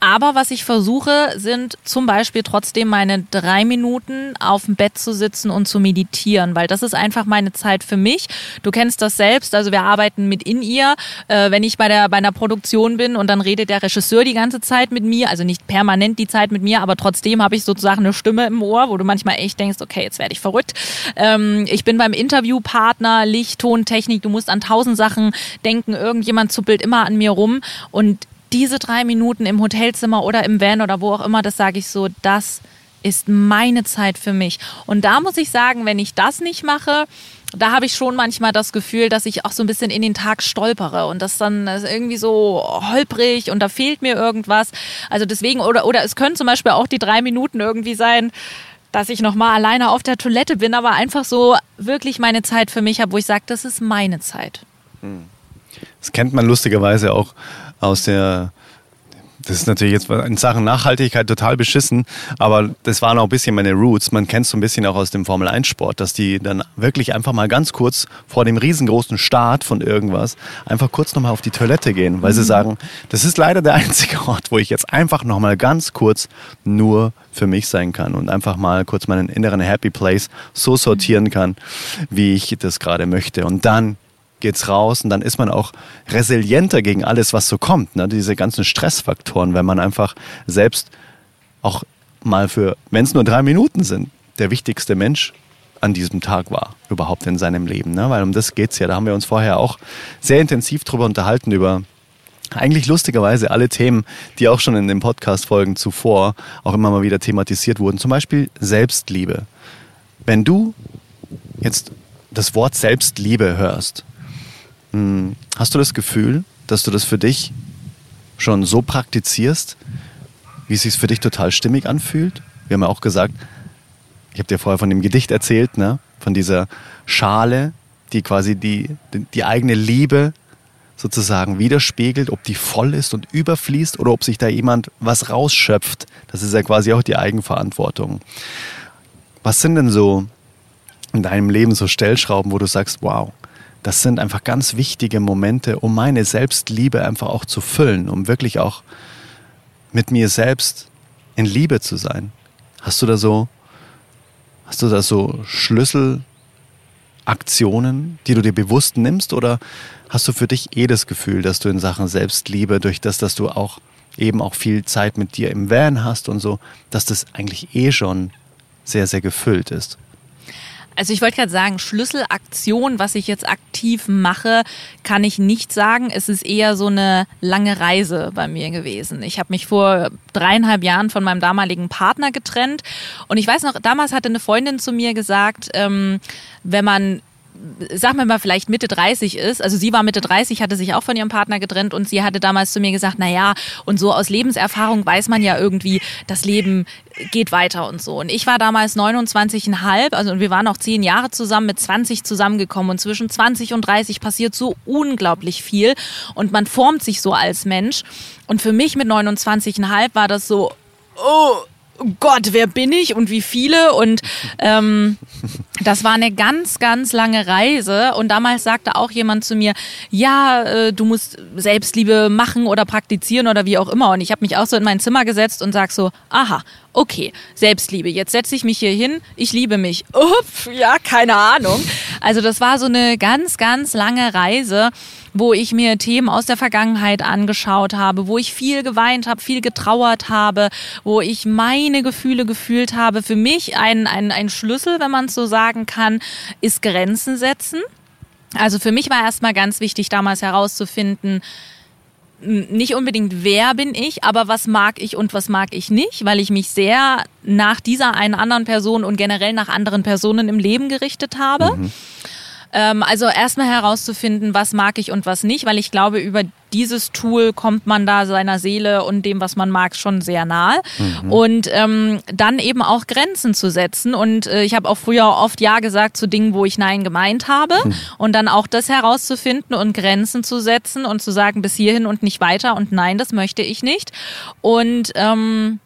Aber was ich versuche, sind zum Beispiel trotzdem meine drei Minuten auf dem Bett zu sitzen und zu meditieren, weil das ist einfach meine Zeit für mich. Du kennst das selbst, also wir arbeiten mit in ihr. Äh, wenn ich bei der bei einer Produktion bin und dann redet der Regisseur die ganze Zeit mit mir, also nicht permanent die Zeit mit mir, aber trotzdem habe ich sozusagen eine Stimme im Ohr, wo du manchmal echt denkst, okay, jetzt werde ich verrückt. Ähm, ich bin beim Interviewpartner, Licht, Ton, Technik, du musst an tausend Sachen denken, irgendjemand zuppelt immer an mir rum und diese drei Minuten im Hotelzimmer oder im Van oder wo auch immer, das sage ich so, das ist meine Zeit für mich. Und da muss ich sagen, wenn ich das nicht mache, da habe ich schon manchmal das Gefühl, dass ich auch so ein bisschen in den Tag stolpere und das dann irgendwie so holprig und da fehlt mir irgendwas. Also deswegen, oder, oder es können zum Beispiel auch die drei Minuten irgendwie sein, dass ich nochmal alleine auf der Toilette bin, aber einfach so wirklich meine Zeit für mich habe, wo ich sage, das ist meine Zeit. Das kennt man lustigerweise auch aus der das ist natürlich jetzt in Sachen Nachhaltigkeit total beschissen, aber das waren auch ein bisschen meine Roots. Man kennt es so ein bisschen auch aus dem Formel-1-Sport, dass die dann wirklich einfach mal ganz kurz vor dem riesengroßen Start von irgendwas einfach kurz nochmal auf die Toilette gehen, weil mhm. sie sagen, das ist leider der einzige Ort, wo ich jetzt einfach nochmal ganz kurz nur für mich sein kann und einfach mal kurz meinen inneren Happy Place so sortieren kann, wie ich das gerade möchte. Und dann geht's raus und dann ist man auch resilienter gegen alles, was so kommt. Ne? Diese ganzen Stressfaktoren, wenn man einfach selbst auch mal für, wenn es nur drei Minuten sind, der wichtigste Mensch an diesem Tag war, überhaupt in seinem Leben. Ne? Weil um das geht's ja. Da haben wir uns vorher auch sehr intensiv drüber unterhalten, über eigentlich lustigerweise alle Themen, die auch schon in den Podcast-Folgen zuvor auch immer mal wieder thematisiert wurden. Zum Beispiel Selbstliebe. Wenn du jetzt das Wort Selbstliebe hörst, hast du das Gefühl, dass du das für dich schon so praktizierst, wie es sich für dich total stimmig anfühlt? Wir haben ja auch gesagt, ich habe dir vorher von dem Gedicht erzählt, ne? von dieser Schale, die quasi die, die eigene Liebe sozusagen widerspiegelt, ob die voll ist und überfließt oder ob sich da jemand was rausschöpft. Das ist ja quasi auch die Eigenverantwortung. Was sind denn so in deinem Leben so Stellschrauben, wo du sagst, wow, das sind einfach ganz wichtige Momente, um meine Selbstliebe einfach auch zu füllen, um wirklich auch mit mir selbst in Liebe zu sein. Hast du da so, hast du da so Schlüsselaktionen, die du dir bewusst nimmst oder hast du für dich eh das Gefühl, dass du in Sachen Selbstliebe durch das, dass du auch eben auch viel Zeit mit dir im Van hast und so, dass das eigentlich eh schon sehr, sehr gefüllt ist? Also ich wollte gerade sagen, Schlüsselaktion, was ich jetzt aktiv mache, kann ich nicht sagen. Es ist eher so eine lange Reise bei mir gewesen. Ich habe mich vor dreieinhalb Jahren von meinem damaligen Partner getrennt und ich weiß noch, damals hatte eine Freundin zu mir gesagt, ähm, wenn man sag mir mal, vielleicht Mitte 30 ist, also sie war Mitte 30, hatte sich auch von ihrem Partner getrennt und sie hatte damals zu mir gesagt, na ja, und so aus Lebenserfahrung weiß man ja irgendwie, das Leben geht weiter und so. Und ich war damals 29,5, also wir waren auch zehn Jahre zusammen, mit 20 zusammengekommen und zwischen 20 und 30 passiert so unglaublich viel und man formt sich so als Mensch. Und für mich mit 29,5 war das so, oh, Gott, wer bin ich und wie viele? Und ähm, das war eine ganz, ganz lange Reise. Und damals sagte auch jemand zu mir, ja, äh, du musst Selbstliebe machen oder praktizieren oder wie auch immer. Und ich habe mich auch so in mein Zimmer gesetzt und sag so, aha, okay, Selbstliebe. Jetzt setze ich mich hier hin, ich liebe mich. Uff, ja, keine Ahnung. Also das war so eine ganz, ganz lange Reise wo ich mir Themen aus der Vergangenheit angeschaut habe, wo ich viel geweint habe, viel getrauert habe, wo ich meine Gefühle gefühlt habe. Für mich ein, ein, ein Schlüssel, wenn man es so sagen kann, ist Grenzen setzen. Also für mich war erstmal ganz wichtig, damals herauszufinden, nicht unbedingt wer bin ich, aber was mag ich und was mag ich nicht, weil ich mich sehr nach dieser einen anderen Person und generell nach anderen Personen im Leben gerichtet habe. Mhm. Ähm, also erstmal herauszufinden, was mag ich und was nicht, weil ich glaube, über dieses Tool kommt man da seiner Seele und dem, was man mag, schon sehr nahe. Mhm. Und ähm, dann eben auch Grenzen zu setzen. Und äh, ich habe auch früher oft Ja gesagt zu Dingen, wo ich Nein gemeint habe. Mhm. Und dann auch das herauszufinden und Grenzen zu setzen und zu sagen, bis hierhin und nicht weiter und nein, das möchte ich nicht. Und ähm,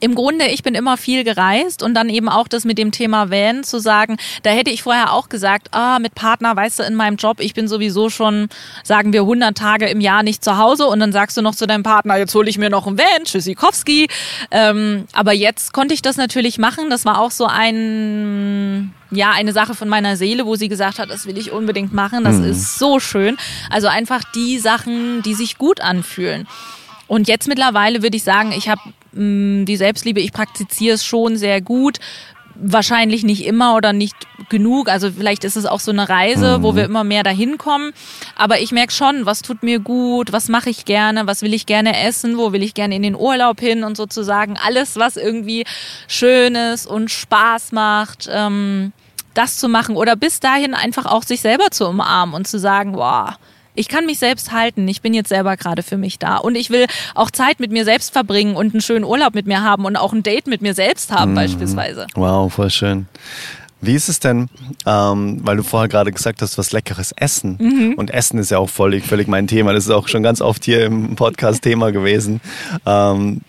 im Grunde, ich bin immer viel gereist und dann eben auch das mit dem Thema Van zu sagen, da hätte ich vorher auch gesagt, ah, mit Partner, weißt du, in meinem Job, ich bin sowieso schon, sagen wir, 100 Tage im Jahr nicht zu Hause und dann sagst du noch zu deinem Partner, jetzt hole ich mir noch einen Van, Tschüssikowski. Ähm, aber jetzt konnte ich das natürlich machen, das war auch so ein, ja, eine Sache von meiner Seele, wo sie gesagt hat, das will ich unbedingt machen, das mhm. ist so schön. Also einfach die Sachen, die sich gut anfühlen. Und jetzt mittlerweile würde ich sagen, ich habe mm, die Selbstliebe, ich praktiziere es schon sehr gut. Wahrscheinlich nicht immer oder nicht genug. Also vielleicht ist es auch so eine Reise, mhm. wo wir immer mehr dahin kommen. Aber ich merke schon, was tut mir gut, was mache ich gerne, was will ich gerne essen, wo will ich gerne in den Urlaub hin und sozusagen alles, was irgendwie Schönes und Spaß macht. Ähm, das zu machen oder bis dahin einfach auch sich selber zu umarmen und zu sagen, boah, ich kann mich selbst halten. Ich bin jetzt selber gerade für mich da. Und ich will auch Zeit mit mir selbst verbringen und einen schönen Urlaub mit mir haben und auch ein Date mit mir selbst haben, mhm. beispielsweise. Wow, voll schön. Wie ist es denn, ähm, weil du vorher gerade gesagt hast, was leckeres Essen. Mhm. Und Essen ist ja auch völlig, völlig mein Thema. Das ist auch schon ganz oft hier im Podcast Thema gewesen. Ähm,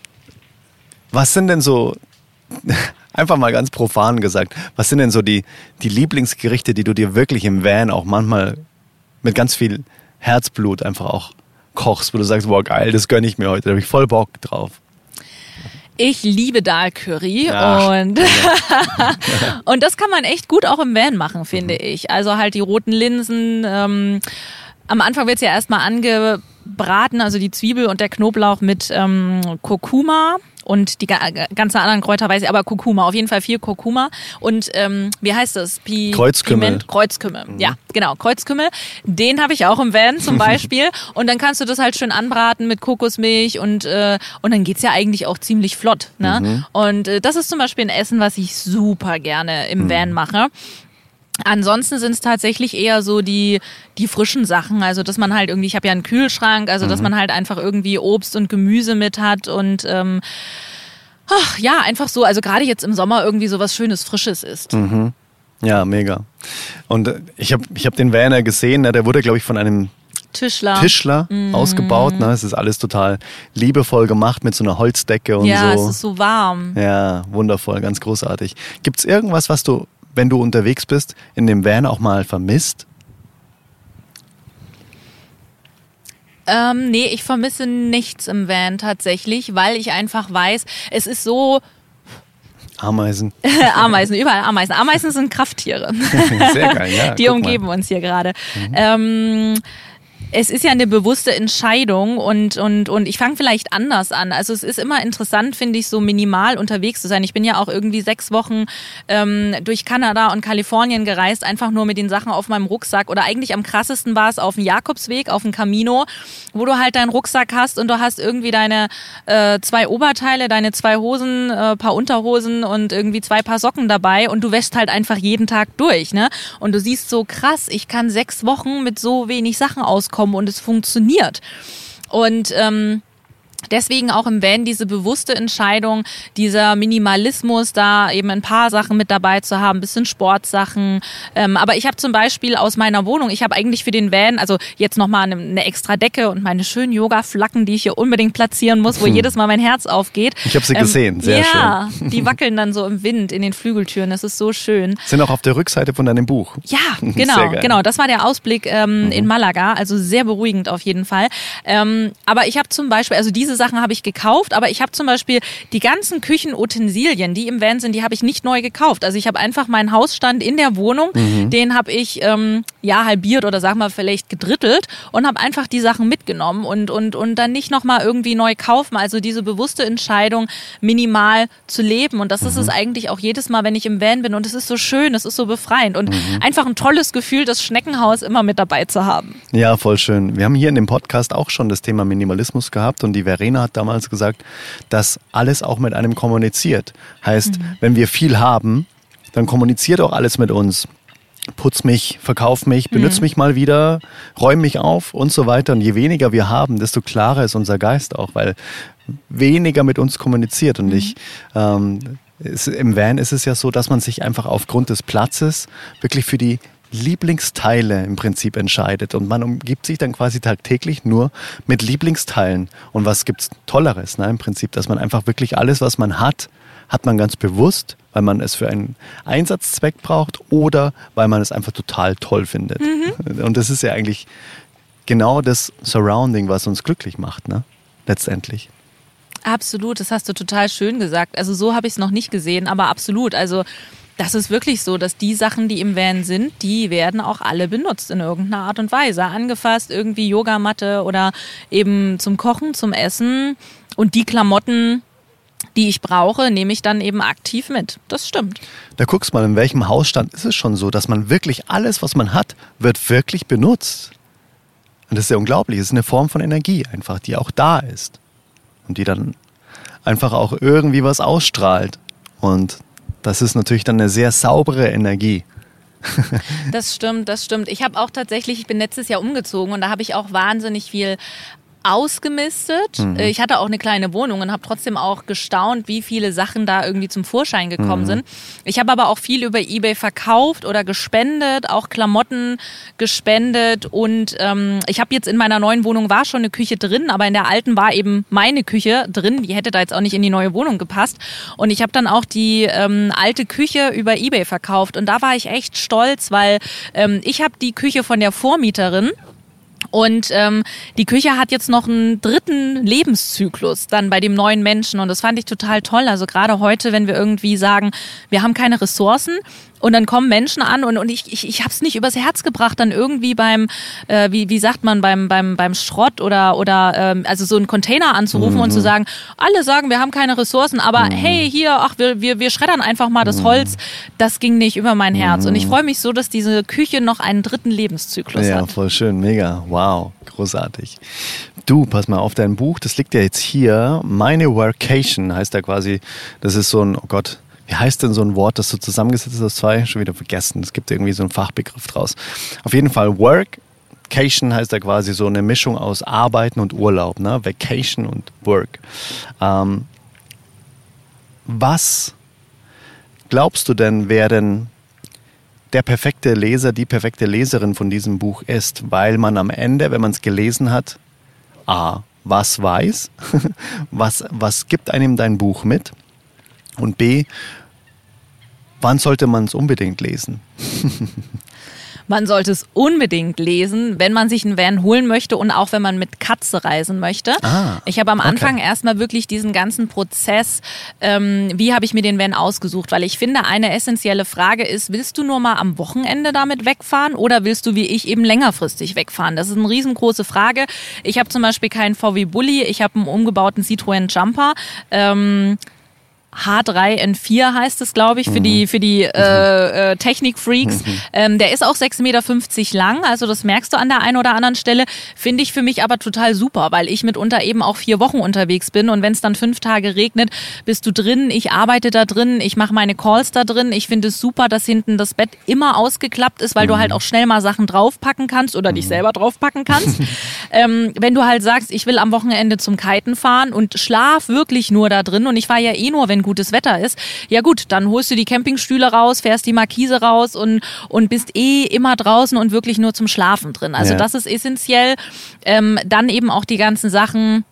was sind denn so, einfach mal ganz profan gesagt, was sind denn so die, die Lieblingsgerichte, die du dir wirklich im Van auch manchmal mit ganz viel Herzblut einfach auch kochst, wo du sagst, boah geil, das gönne ich mir heute, da habe ich voll Bock drauf. Ich liebe Dal Curry und, und das kann man echt gut auch im Van machen, finde mhm. ich. Also halt die roten Linsen. Ähm, am Anfang wird es ja erstmal angebraten, also die Zwiebel und der Knoblauch mit ähm, Kurkuma und die ganzen anderen Kräuter weiß ich, aber Kurkuma, auf jeden Fall viel Kurkuma. Und ähm, wie heißt das? Pi Kreuzkümmel. Piment? Kreuzkümmel, mhm. ja, genau, Kreuzkümmel. Den habe ich auch im Van zum Beispiel. und dann kannst du das halt schön anbraten mit Kokosmilch und, äh, und dann geht's ja eigentlich auch ziemlich flott. Ne? Mhm. Und äh, das ist zum Beispiel ein Essen, was ich super gerne im mhm. Van mache. Ansonsten sind es tatsächlich eher so die, die frischen Sachen. Also, dass man halt irgendwie, ich habe ja einen Kühlschrank, also dass mhm. man halt einfach irgendwie Obst und Gemüse mit hat und ähm, ach, ja, einfach so, also gerade jetzt im Sommer irgendwie so was Schönes, Frisches ist. Mhm. Ja, mega. Und äh, ich habe ich hab den Werner gesehen, ne, der wurde, glaube ich, von einem Tischler, Tischler mm. ausgebaut. Ne? Es ist alles total liebevoll gemacht mit so einer Holzdecke und ja, so. Ja, es ist so warm. Ja, wundervoll, ganz großartig. Gibt es irgendwas, was du wenn du unterwegs bist, in dem Van auch mal vermisst? Ähm, nee, ich vermisse nichts im Van tatsächlich, weil ich einfach weiß, es ist so. Ameisen. Ameisen, überall Ameisen. Ameisen sind Krafttiere. Sehr geil, ja. Die umgeben mal. uns hier gerade. Mhm. Ähm, es ist ja eine bewusste Entscheidung und, und, und ich fange vielleicht anders an. Also es ist immer interessant, finde ich, so minimal unterwegs zu sein. Ich bin ja auch irgendwie sechs Wochen ähm, durch Kanada und Kalifornien gereist, einfach nur mit den Sachen auf meinem Rucksack. Oder eigentlich am krassesten war es auf dem Jakobsweg, auf dem Camino, wo du halt deinen Rucksack hast und du hast irgendwie deine äh, zwei Oberteile, deine zwei Hosen, äh, paar Unterhosen und irgendwie zwei Paar Socken dabei und du wäschst halt einfach jeden Tag durch. Ne? Und du siehst so krass, ich kann sechs Wochen mit so wenig Sachen auskommen kommen und es funktioniert. Und ähm, Deswegen auch im Van diese bewusste Entscheidung, dieser Minimalismus, da eben ein paar Sachen mit dabei zu haben, bisschen Sportsachen. Ähm, aber ich habe zum Beispiel aus meiner Wohnung, ich habe eigentlich für den Van, also jetzt nochmal eine, eine extra Decke und meine schönen Yoga-Flacken, die ich hier unbedingt platzieren muss, wo hm. jedes Mal mein Herz aufgeht. Ich habe sie ähm, gesehen, sehr ja, schön. Ja, die wackeln dann so im Wind in den Flügeltüren, das ist so schön. Sind auch auf der Rückseite von deinem Buch. Ja, genau, genau. Das war der Ausblick ähm, mhm. in Malaga, also sehr beruhigend auf jeden Fall. Ähm, aber ich habe zum Beispiel, also diese Sachen habe ich gekauft, aber ich habe zum Beispiel die ganzen Küchenutensilien, die im Van sind, die habe ich nicht neu gekauft. Also ich habe einfach meinen Hausstand in der Wohnung, mhm. den habe ich ähm, ja halbiert oder sag mal vielleicht gedrittelt und habe einfach die Sachen mitgenommen und und und dann nicht noch mal irgendwie neu kaufen. Also diese bewusste Entscheidung, minimal zu leben und das mhm. ist es eigentlich auch jedes Mal, wenn ich im Van bin und es ist so schön, es ist so befreiend und mhm. einfach ein tolles Gefühl, das Schneckenhaus immer mit dabei zu haben. Ja, voll schön. Wir haben hier in dem Podcast auch schon das Thema Minimalismus gehabt und die Verena hat damals gesagt, dass alles auch mit einem kommuniziert. Heißt, mhm. wenn wir viel haben, dann kommuniziert auch alles mit uns. Putz mich, verkauf mich, benutze mhm. mich mal wieder, räum mich auf und so weiter. Und je weniger wir haben, desto klarer ist unser Geist auch, weil weniger mit uns kommuniziert. Und mhm. ich ähm, Im Van ist es ja so, dass man sich einfach aufgrund des Platzes wirklich für die Lieblingsteile im Prinzip entscheidet. Und man umgibt sich dann quasi tagtäglich nur mit Lieblingsteilen. Und was gibt es Tolleres, ne? im Prinzip, dass man einfach wirklich alles, was man hat, hat man ganz bewusst, weil man es für einen Einsatzzweck braucht oder weil man es einfach total toll findet. Mhm. Und das ist ja eigentlich genau das Surrounding, was uns glücklich macht, ne? letztendlich. Absolut, das hast du total schön gesagt. Also so habe ich es noch nicht gesehen, aber absolut. Also das ist wirklich so, dass die Sachen, die im Van sind, die werden auch alle benutzt in irgendeiner Art und Weise. Angefasst, irgendwie Yogamatte oder eben zum Kochen, zum Essen. Und die Klamotten, die ich brauche, nehme ich dann eben aktiv mit. Das stimmt. Da guckst mal, in welchem Hausstand ist es schon so, dass man wirklich alles, was man hat, wird wirklich benutzt. Und das ist ja unglaublich. Es ist eine Form von Energie einfach, die auch da ist. Und die dann einfach auch irgendwie was ausstrahlt. Und das ist natürlich dann eine sehr saubere Energie. das stimmt, das stimmt. Ich habe auch tatsächlich, ich bin letztes Jahr umgezogen und da habe ich auch wahnsinnig viel ausgemistet. Mhm. Ich hatte auch eine kleine Wohnung und habe trotzdem auch gestaunt, wie viele Sachen da irgendwie zum Vorschein gekommen mhm. sind. Ich habe aber auch viel über eBay verkauft oder gespendet, auch Klamotten gespendet und ähm, ich habe jetzt in meiner neuen Wohnung war schon eine Küche drin, aber in der alten war eben meine Küche drin. Die hätte da jetzt auch nicht in die neue Wohnung gepasst und ich habe dann auch die ähm, alte Küche über eBay verkauft und da war ich echt stolz, weil ähm, ich habe die Küche von der Vormieterin und ähm, die Küche hat jetzt noch einen dritten Lebenszyklus dann bei dem neuen Menschen. Und das fand ich total toll. Also gerade heute, wenn wir irgendwie sagen, wir haben keine Ressourcen, und dann kommen Menschen an und, und ich, ich, ich habe es nicht übers Herz gebracht, dann irgendwie beim, äh, wie, wie sagt man, beim, beim, beim Schrott oder, oder ähm, also so einen Container anzurufen mhm. und zu mhm. sagen, alle sagen, wir haben keine Ressourcen, aber mhm. hey, hier, ach, wir, wir, wir schreddern einfach mal das mhm. Holz. Das ging nicht über mein Herz. Und ich mhm. freue mich so, dass diese Küche noch einen dritten Lebenszyklus ja, hat. Ja, voll schön, mega. Wow, großartig. Du, pass mal auf dein Buch, das liegt ja jetzt hier. Meine Workation heißt da quasi, das ist so ein, oh Gott, wie heißt denn so ein Wort, das so zusammengesetzt ist aus zwei? Schon wieder vergessen. Es gibt irgendwie so einen Fachbegriff draus. Auf jeden Fall Workcation heißt da quasi so eine Mischung aus Arbeiten und Urlaub, ne? Vacation und Work. Ähm, was glaubst du denn, wer denn der perfekte Leser, die perfekte Leserin von diesem Buch ist, weil man am Ende, wenn man es gelesen hat, A, was weiß, was, was gibt einem dein Buch mit und B, wann sollte man es unbedingt lesen? Man sollte es unbedingt lesen, wenn man sich einen Van holen möchte und auch wenn man mit Katze reisen möchte. Ah, ich habe am Anfang okay. erstmal wirklich diesen ganzen Prozess, ähm, wie habe ich mir den Van ausgesucht, weil ich finde, eine essentielle Frage ist, willst du nur mal am Wochenende damit wegfahren oder willst du wie ich eben längerfristig wegfahren? Das ist eine riesengroße Frage. Ich habe zum Beispiel keinen VW Bulli, ich habe einen umgebauten Citroën Jumper. Ähm, H3N4 heißt es, glaube ich, für mhm. die, für die äh, äh, Technik-Freaks. Mhm. Ähm, der ist auch 6,50 Meter lang, also das merkst du an der einen oder anderen Stelle. Finde ich für mich aber total super, weil ich mitunter eben auch vier Wochen unterwegs bin und wenn es dann fünf Tage regnet, bist du drin, ich arbeite da drin, ich mache meine Calls da drin. Ich finde es super, dass hinten das Bett immer ausgeklappt ist, weil mhm. du halt auch schnell mal Sachen draufpacken kannst oder dich mhm. selber draufpacken kannst. ähm, wenn du halt sagst, ich will am Wochenende zum Kiten fahren und schlaf wirklich nur da drin und ich fahre ja eh nur, wenn gutes Wetter ist, ja gut, dann holst du die Campingstühle raus, fährst die Markise raus und, und bist eh immer draußen und wirklich nur zum Schlafen drin. Also ja. das ist essentiell. Ähm, dann eben auch die ganzen Sachen,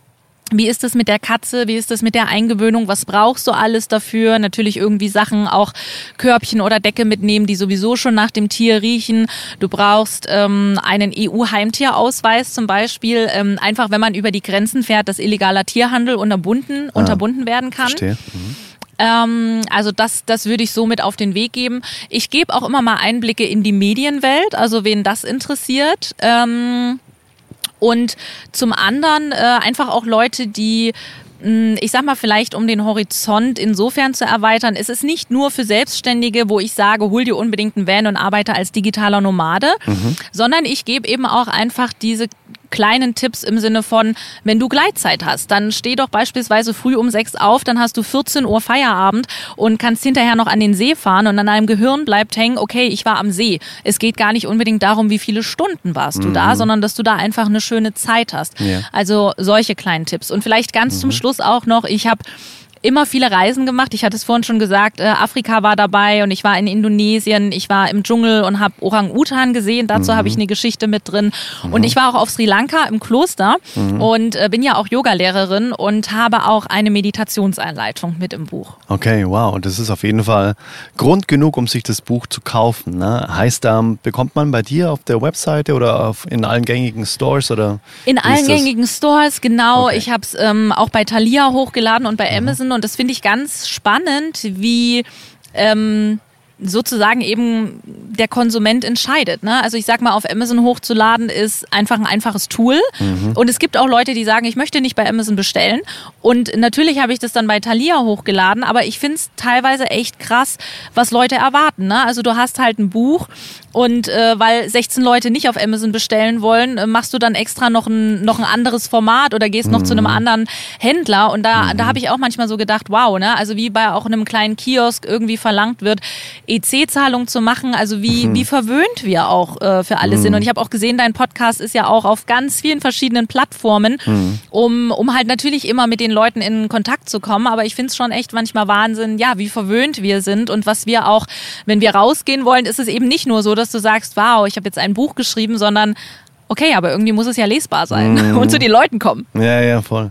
wie ist es mit der Katze? Wie ist es mit der Eingewöhnung? Was brauchst du alles dafür? Natürlich irgendwie Sachen, auch Körbchen oder Decke mitnehmen, die sowieso schon nach dem Tier riechen. Du brauchst ähm, einen EU-Heimtierausweis zum Beispiel. Ähm, einfach, wenn man über die Grenzen fährt, dass illegaler Tierhandel unterbunden, ah, unterbunden werden kann. Verstehe. Mhm. Ähm, also das, das würde ich so mit auf den Weg geben. Ich gebe auch immer mal Einblicke in die Medienwelt, also wen das interessiert. Ähm, und zum anderen äh, einfach auch Leute, die hm, ich sag mal vielleicht, um den Horizont insofern zu erweitern, ist es nicht nur für Selbstständige, wo ich sage, hol dir unbedingt einen Van und arbeite als digitaler Nomade, mhm. sondern ich gebe eben auch einfach diese kleinen Tipps im Sinne von, wenn du Gleitzeit hast, dann steh doch beispielsweise früh um sechs auf, dann hast du 14 Uhr Feierabend und kannst hinterher noch an den See fahren und an deinem Gehirn bleibt hängen, okay, ich war am See. Es geht gar nicht unbedingt darum, wie viele Stunden warst mhm. du da, mhm. sondern dass du da einfach eine schöne Zeit hast. Ja. Also solche kleinen Tipps. Und vielleicht ganz mhm. zum Schluss auch noch, ich habe immer viele Reisen gemacht. Ich hatte es vorhin schon gesagt, äh, Afrika war dabei und ich war in Indonesien, ich war im Dschungel und habe Orang-Utan gesehen. Dazu mhm. habe ich eine Geschichte mit drin. Mhm. Und ich war auch auf Sri Lanka im Kloster mhm. und äh, bin ja auch Yogalehrerin und habe auch eine Meditationseinleitung mit im Buch. Okay, wow. Das ist auf jeden Fall Grund genug, um sich das Buch zu kaufen. Ne? Heißt, ähm, bekommt man bei dir auf der Webseite oder auf, in allen gängigen Stores oder? In allen gängigen Stores, genau. Okay. Ich habe es ähm, auch bei Thalia hochgeladen und bei mhm. Amazon und das finde ich ganz spannend, wie ähm, sozusagen eben der Konsument entscheidet. Ne? Also ich sag mal, auf Amazon hochzuladen ist einfach ein einfaches Tool. Mhm. Und es gibt auch Leute, die sagen, ich möchte nicht bei Amazon bestellen. Und natürlich habe ich das dann bei Thalia hochgeladen, aber ich finde es teilweise echt krass, was Leute erwarten. Ne? Also du hast halt ein Buch und äh, weil 16 Leute nicht auf Amazon bestellen wollen, äh, machst du dann extra noch ein, noch ein anderes Format oder gehst noch mhm. zu einem mhm. anderen Händler. Und da, mhm. da habe ich auch manchmal so gedacht, wow, ne? Also wie bei auch einem kleinen Kiosk irgendwie verlangt wird, EC-Zahlung zu machen, also wie, mhm. wie verwöhnt wir auch äh, für alles sind. Mhm. Und ich habe auch gesehen, dein Podcast ist ja auch auf ganz vielen verschiedenen Plattformen, mhm. um, um halt natürlich immer mit den Leuten in Kontakt zu kommen. Aber ich finde es schon echt manchmal Wahnsinn, ja, wie verwöhnt wir sind und was wir auch, wenn wir rausgehen wollen, ist es eben nicht nur so, dass du sagst, wow, ich habe jetzt ein Buch geschrieben, sondern okay, aber irgendwie muss es ja lesbar sein mhm. und zu den Leuten kommen. Ja, ja, voll.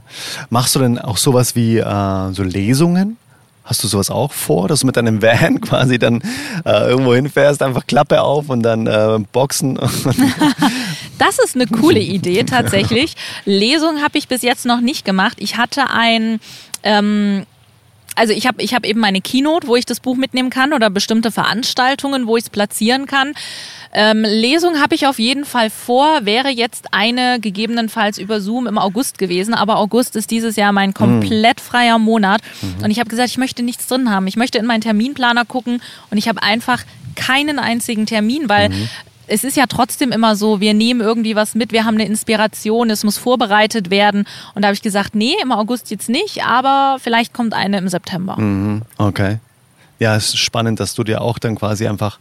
Machst du denn auch sowas wie äh, so Lesungen? Hast du sowas auch vor, dass du mit deinem Van quasi dann äh, irgendwo hinfährst, einfach Klappe auf und dann äh, Boxen? das ist eine coole Idee tatsächlich. Lesung habe ich bis jetzt noch nicht gemacht. Ich hatte ein ähm, also ich habe ich hab eben meine Keynote, wo ich das Buch mitnehmen kann oder bestimmte Veranstaltungen, wo ich es platzieren kann. Ähm, Lesung habe ich auf jeden Fall vor, wäre jetzt eine gegebenenfalls über Zoom im August gewesen, aber August ist dieses Jahr mein komplett mhm. freier Monat mhm. und ich habe gesagt, ich möchte nichts drin haben. Ich möchte in meinen Terminplaner gucken und ich habe einfach keinen einzigen Termin, weil mhm es ist ja trotzdem immer so, wir nehmen irgendwie was mit, wir haben eine Inspiration, es muss vorbereitet werden. Und da habe ich gesagt, nee, im August jetzt nicht, aber vielleicht kommt eine im September. Mhm, okay. Ja, es ist spannend, dass du dir auch dann quasi einfach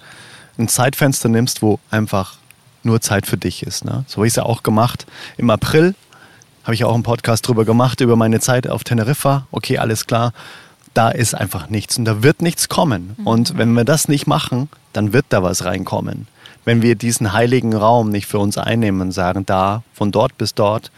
ein Zeitfenster nimmst, wo einfach nur Zeit für dich ist. Ne? So habe ich es ja auch gemacht. Im April habe ich auch einen Podcast drüber gemacht, über meine Zeit auf Teneriffa. Okay, alles klar. Da ist einfach nichts und da wird nichts kommen. Mhm. Und wenn wir das nicht machen, dann wird da was reinkommen wenn wir diesen heiligen Raum nicht für uns einnehmen und sagen, da, von dort bis dort,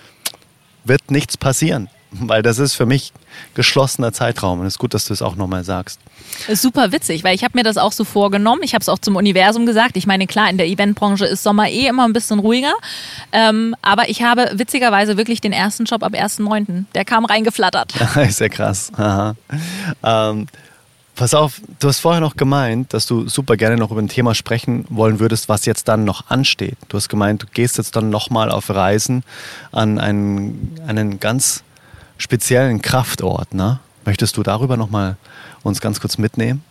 wird nichts passieren. Weil das ist für mich geschlossener Zeitraum. Und es ist gut, dass du es auch nochmal sagst. Ist super witzig, weil ich habe mir das auch so vorgenommen. Ich habe es auch zum Universum gesagt. Ich meine, klar, in der Eventbranche ist Sommer eh immer ein bisschen ruhiger. Ähm, aber ich habe witzigerweise wirklich den ersten Job ab 1.9. Der kam reingeflattert. ist ja krass. Ähm, Pass auf, du hast vorher noch gemeint, dass du super gerne noch über ein Thema sprechen wollen würdest, was jetzt dann noch ansteht. Du hast gemeint, du gehst jetzt dann nochmal auf Reisen an einen, einen ganz speziellen Kraftort. Ne? Möchtest du darüber nochmal uns ganz kurz mitnehmen?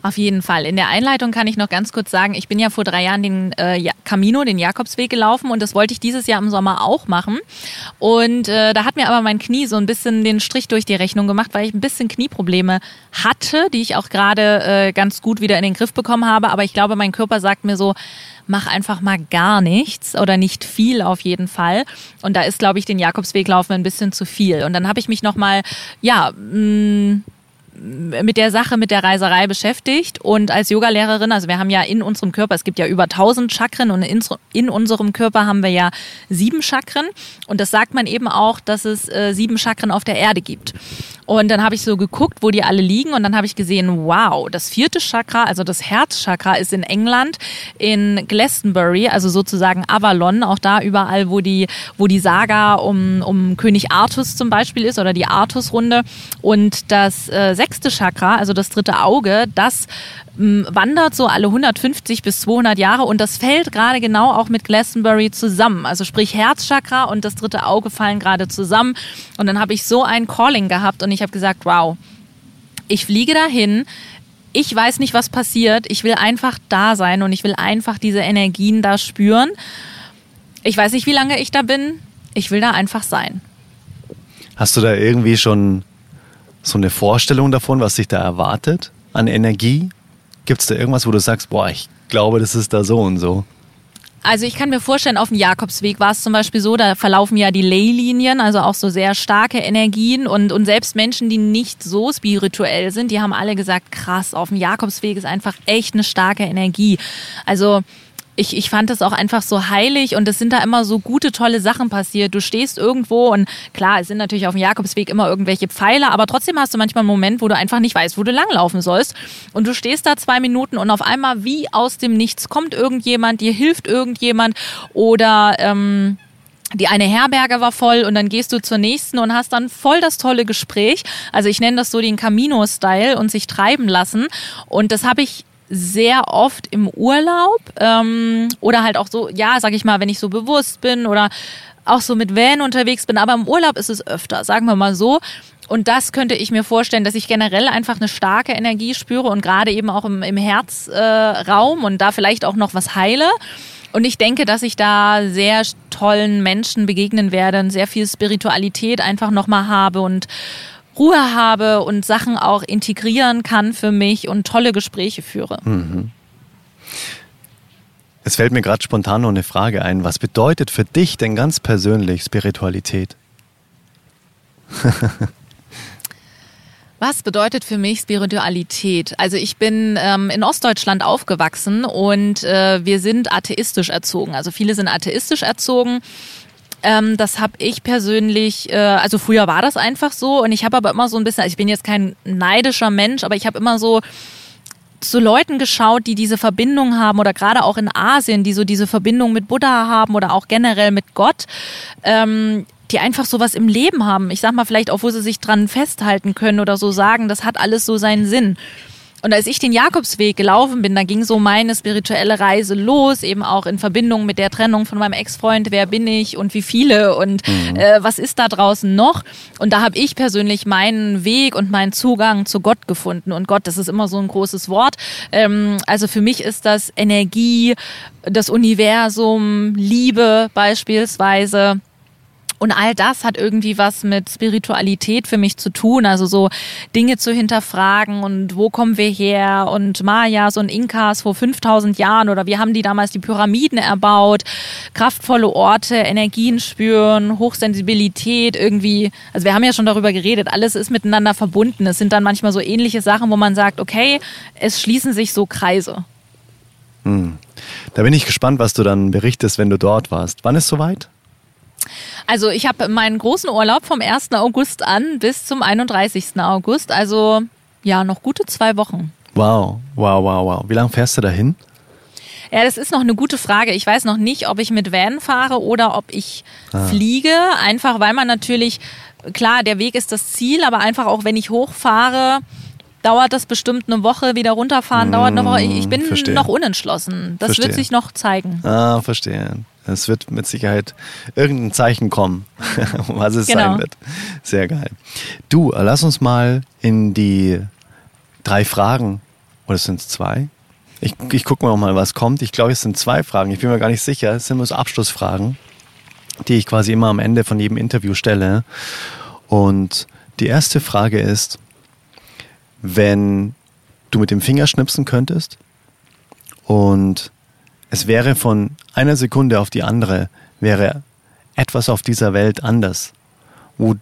Auf jeden Fall. In der Einleitung kann ich noch ganz kurz sagen, ich bin ja vor drei Jahren den äh, Camino, den Jakobsweg gelaufen und das wollte ich dieses Jahr im Sommer auch machen. Und äh, da hat mir aber mein Knie so ein bisschen den Strich durch die Rechnung gemacht, weil ich ein bisschen Knieprobleme hatte, die ich auch gerade äh, ganz gut wieder in den Griff bekommen habe. Aber ich glaube, mein Körper sagt mir so, mach einfach mal gar nichts oder nicht viel auf jeden Fall. Und da ist, glaube ich, den Jakobsweg laufen ein bisschen zu viel. Und dann habe ich mich nochmal, ja, mh, mm, mit der Sache, mit der Reiserei beschäftigt und als Yogalehrerin, also wir haben ja in unserem Körper, es gibt ja über 1000 Chakren und in, in unserem Körper haben wir ja sieben Chakren und das sagt man eben auch, dass es äh, sieben Chakren auf der Erde gibt. Und dann habe ich so geguckt, wo die alle liegen und dann habe ich gesehen, wow, das vierte Chakra, also das Herzchakra ist in England, in Glastonbury, also sozusagen Avalon, auch da überall, wo die, wo die Saga um, um König Artus zum Beispiel ist oder die Artus-Runde. Und das äh, sechste Chakra, also das dritte Auge, das wandert so alle 150 bis 200 Jahre und das fällt gerade genau auch mit Glastonbury zusammen. Also sprich Herzchakra und das dritte Auge fallen gerade zusammen. Und dann habe ich so ein Calling gehabt und ich habe gesagt, wow, ich fliege dahin. Ich weiß nicht, was passiert. Ich will einfach da sein und ich will einfach diese Energien da spüren. Ich weiß nicht, wie lange ich da bin. Ich will da einfach sein. Hast du da irgendwie schon so eine Vorstellung davon, was sich da erwartet an Energie? Gibt es da irgendwas, wo du sagst, boah, ich glaube, das ist da so und so? Also ich kann mir vorstellen, auf dem Jakobsweg war es zum Beispiel so, da verlaufen ja die Leylinien, also auch so sehr starke Energien und, und selbst Menschen, die nicht so spirituell sind, die haben alle gesagt, krass, auf dem Jakobsweg ist einfach echt eine starke Energie. Also ich, ich fand es auch einfach so heilig und es sind da immer so gute, tolle Sachen passiert. Du stehst irgendwo und klar, es sind natürlich auf dem Jakobsweg immer irgendwelche Pfeiler, aber trotzdem hast du manchmal einen Moment, wo du einfach nicht weißt, wo du langlaufen sollst. Und du stehst da zwei Minuten und auf einmal wie aus dem Nichts kommt irgendjemand, dir hilft irgendjemand oder ähm, die eine Herberge war voll und dann gehst du zur nächsten und hast dann voll das tolle Gespräch. Also ich nenne das so den Camino-Style und sich treiben lassen. Und das habe ich sehr oft im Urlaub ähm, oder halt auch so, ja, sag ich mal, wenn ich so bewusst bin oder auch so mit Van unterwegs bin, aber im Urlaub ist es öfter, sagen wir mal so. Und das könnte ich mir vorstellen, dass ich generell einfach eine starke Energie spüre und gerade eben auch im, im Herzraum äh, und da vielleicht auch noch was heile. Und ich denke, dass ich da sehr tollen Menschen begegnen werde und sehr viel Spiritualität einfach nochmal habe und Ruhe habe und Sachen auch integrieren kann für mich und tolle Gespräche führe. Mhm. Es fällt mir gerade spontan noch eine Frage ein. Was bedeutet für dich denn ganz persönlich Spiritualität? Was bedeutet für mich Spiritualität? Also ich bin ähm, in Ostdeutschland aufgewachsen und äh, wir sind atheistisch erzogen. Also viele sind atheistisch erzogen ähm, das habe ich persönlich, äh, also früher war das einfach so und ich habe aber immer so ein bisschen, also ich bin jetzt kein neidischer Mensch, aber ich habe immer so zu Leuten geschaut, die diese Verbindung haben oder gerade auch in Asien, die so diese Verbindung mit Buddha haben oder auch generell mit Gott, ähm, die einfach sowas im Leben haben. Ich sag mal vielleicht auch, wo sie sich dran festhalten können oder so sagen, das hat alles so seinen Sinn. Und als ich den Jakobsweg gelaufen bin, da ging so meine spirituelle Reise los, eben auch in Verbindung mit der Trennung von meinem Ex-Freund, wer bin ich und wie viele und mhm. äh, was ist da draußen noch. Und da habe ich persönlich meinen Weg und meinen Zugang zu Gott gefunden. Und Gott, das ist immer so ein großes Wort. Ähm, also für mich ist das Energie, das Universum, Liebe beispielsweise. Und all das hat irgendwie was mit Spiritualität für mich zu tun. Also so Dinge zu hinterfragen und wo kommen wir her und Mayas und Inkas vor 5000 Jahren oder wie haben die damals die Pyramiden erbaut, kraftvolle Orte, Energien spüren, Hochsensibilität irgendwie. Also wir haben ja schon darüber geredet, alles ist miteinander verbunden. Es sind dann manchmal so ähnliche Sachen, wo man sagt, okay, es schließen sich so Kreise. Hm. Da bin ich gespannt, was du dann berichtest, wenn du dort warst. Wann ist soweit? Also ich habe meinen großen Urlaub vom 1. August an bis zum 31. August. Also ja, noch gute zwei Wochen. Wow, wow, wow, wow. Wie lange fährst du dahin? Ja, das ist noch eine gute Frage. Ich weiß noch nicht, ob ich mit Van fahre oder ob ich ah. fliege. Einfach weil man natürlich, klar, der Weg ist das Ziel, aber einfach auch, wenn ich hochfahre, dauert das bestimmt eine Woche, wieder runterfahren, dauert eine Woche. Ich bin verstehe. noch unentschlossen. Das verstehe. wird sich noch zeigen. Ah, verstehe. Es wird mit Sicherheit irgendein Zeichen kommen, was es genau. sein wird. Sehr geil. Du, lass uns mal in die drei Fragen, oder sind es zwei? Ich, ich gucke mal, mal, was kommt. Ich glaube, es sind zwei Fragen. Ich bin mir gar nicht sicher. Es sind nur so Abschlussfragen, die ich quasi immer am Ende von jedem Interview stelle. Und die erste Frage ist, wenn du mit dem Finger schnipsen könntest und es wäre von einer Sekunde auf die andere, wäre etwas auf dieser Welt anders, wo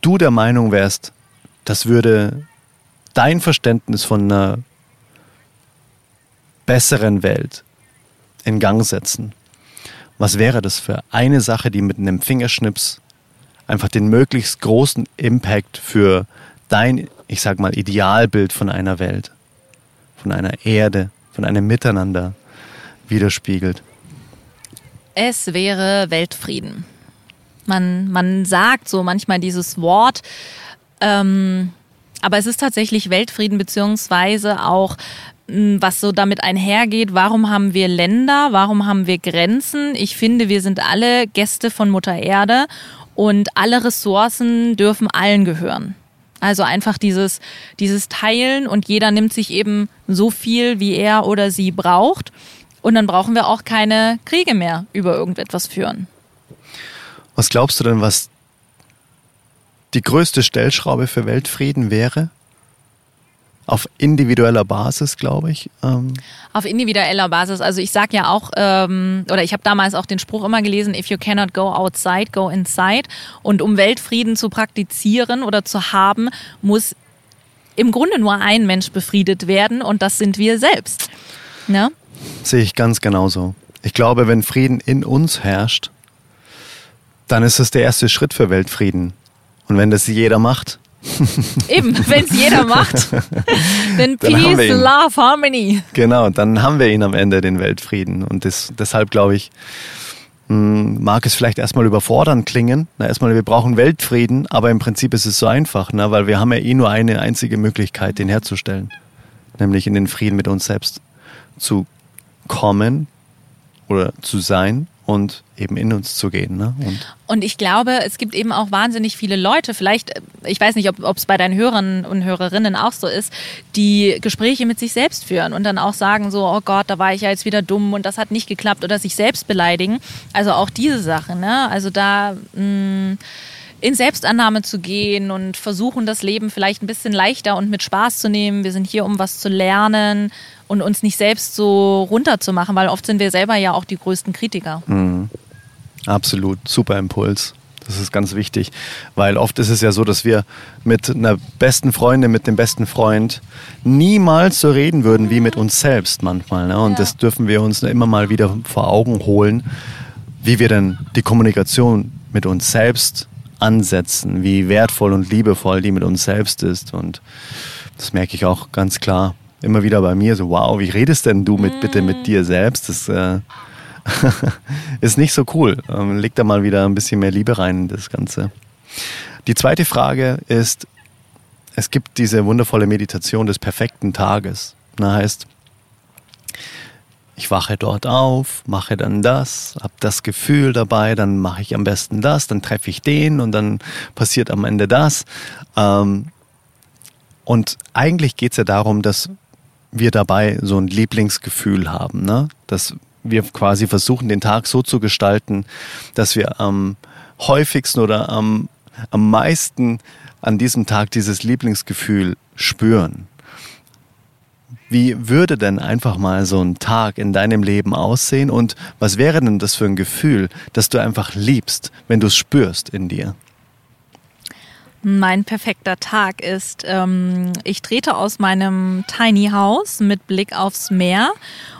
du der Meinung wärst, das würde dein Verständnis von einer besseren Welt in Gang setzen. Was wäre das für eine Sache, die mit einem Fingerschnips einfach den möglichst großen Impact für dein, ich sag mal, Idealbild von einer Welt, von einer Erde, von einem Miteinander widerspiegelt? Es wäre Weltfrieden. Man, man sagt so manchmal dieses Wort, ähm, aber es ist tatsächlich Weltfrieden beziehungsweise auch hm, was so damit einhergeht, warum haben wir Länder, warum haben wir Grenzen? Ich finde, wir sind alle Gäste von Mutter Erde und alle Ressourcen dürfen allen gehören. Also einfach dieses, dieses Teilen und jeder nimmt sich eben so viel, wie er oder sie braucht. Und dann brauchen wir auch keine Kriege mehr über irgendetwas führen. Was glaubst du denn, was die größte Stellschraube für Weltfrieden wäre? auf individueller Basis, glaube ich. Ähm. Auf individueller Basis. Also ich sage ja auch, ähm, oder ich habe damals auch den Spruch immer gelesen, if you cannot go outside, go inside. Und um Weltfrieden zu praktizieren oder zu haben, muss im Grunde nur ein Mensch befriedet werden und das sind wir selbst. Ne? Sehe ich ganz genauso. Ich glaube, wenn Frieden in uns herrscht, dann ist es der erste Schritt für Weltfrieden. Und wenn das jeder macht. Eben, wenn es jeder macht. Then Peace, Love, Harmony. Genau, dann haben wir ihn am Ende, den Weltfrieden. Und das, deshalb glaube ich, hm, mag es vielleicht erstmal überfordernd klingen. Na, erstmal, wir brauchen Weltfrieden, aber im Prinzip ist es so einfach, ne? weil wir haben ja eh nur eine einzige Möglichkeit, den herzustellen. Nämlich in den Frieden mit uns selbst zu kommen oder zu sein und eben in uns zu gehen. Ne? Und, und, ich glaube, es gibt eben auch wahnsinnig viele Leute, vielleicht, ich weiß nicht, ob es bei deinen Hörern und Hörerinnen auch so ist, die Gespräche mit sich selbst führen und dann auch sagen so, oh Gott, da war ich ja jetzt wieder dumm und das hat nicht geklappt oder sich selbst beleidigen. Also auch diese Sachen, ne? Also da mh, mm, in Selbstannahme zu gehen und versuchen, das Leben vielleicht ein bisschen leichter und mit Spaß zu nehmen. Wir sind hier, um was zu lernen und uns nicht selbst so runterzumachen, weil oft sind wir selber ja auch die größten Kritiker. Mhm. Absolut, super Impuls. Das ist ganz wichtig, weil oft ist es ja so, dass wir mit einer besten Freundin, mit dem besten Freund niemals so reden würden wie mit uns selbst manchmal. Ne? Und ja. das dürfen wir uns immer mal wieder vor Augen holen, wie wir denn die Kommunikation mit uns selbst ansetzen, wie wertvoll und liebevoll die mit uns selbst ist. Und das merke ich auch ganz klar immer wieder bei mir, so wow, wie redest denn du mit, bitte mit dir selbst? Das äh, ist nicht so cool. Ähm, leg da mal wieder ein bisschen mehr Liebe rein in das Ganze. Die zweite Frage ist, es gibt diese wundervolle Meditation des perfekten Tages. Das heißt, ich wache dort auf, mache dann das, habe das Gefühl dabei, dann mache ich am besten das, dann treffe ich den und dann passiert am Ende das. Ähm, und eigentlich geht es ja darum, dass wir dabei so ein Lieblingsgefühl haben, ne? dass wir quasi versuchen, den Tag so zu gestalten, dass wir am häufigsten oder am, am meisten an diesem Tag dieses Lieblingsgefühl spüren. Wie würde denn einfach mal so ein Tag in deinem Leben aussehen und was wäre denn das für ein Gefühl, das du einfach liebst, wenn du es spürst in dir? Mein perfekter Tag ist, ähm, ich trete aus meinem Tiny House mit Blick aufs Meer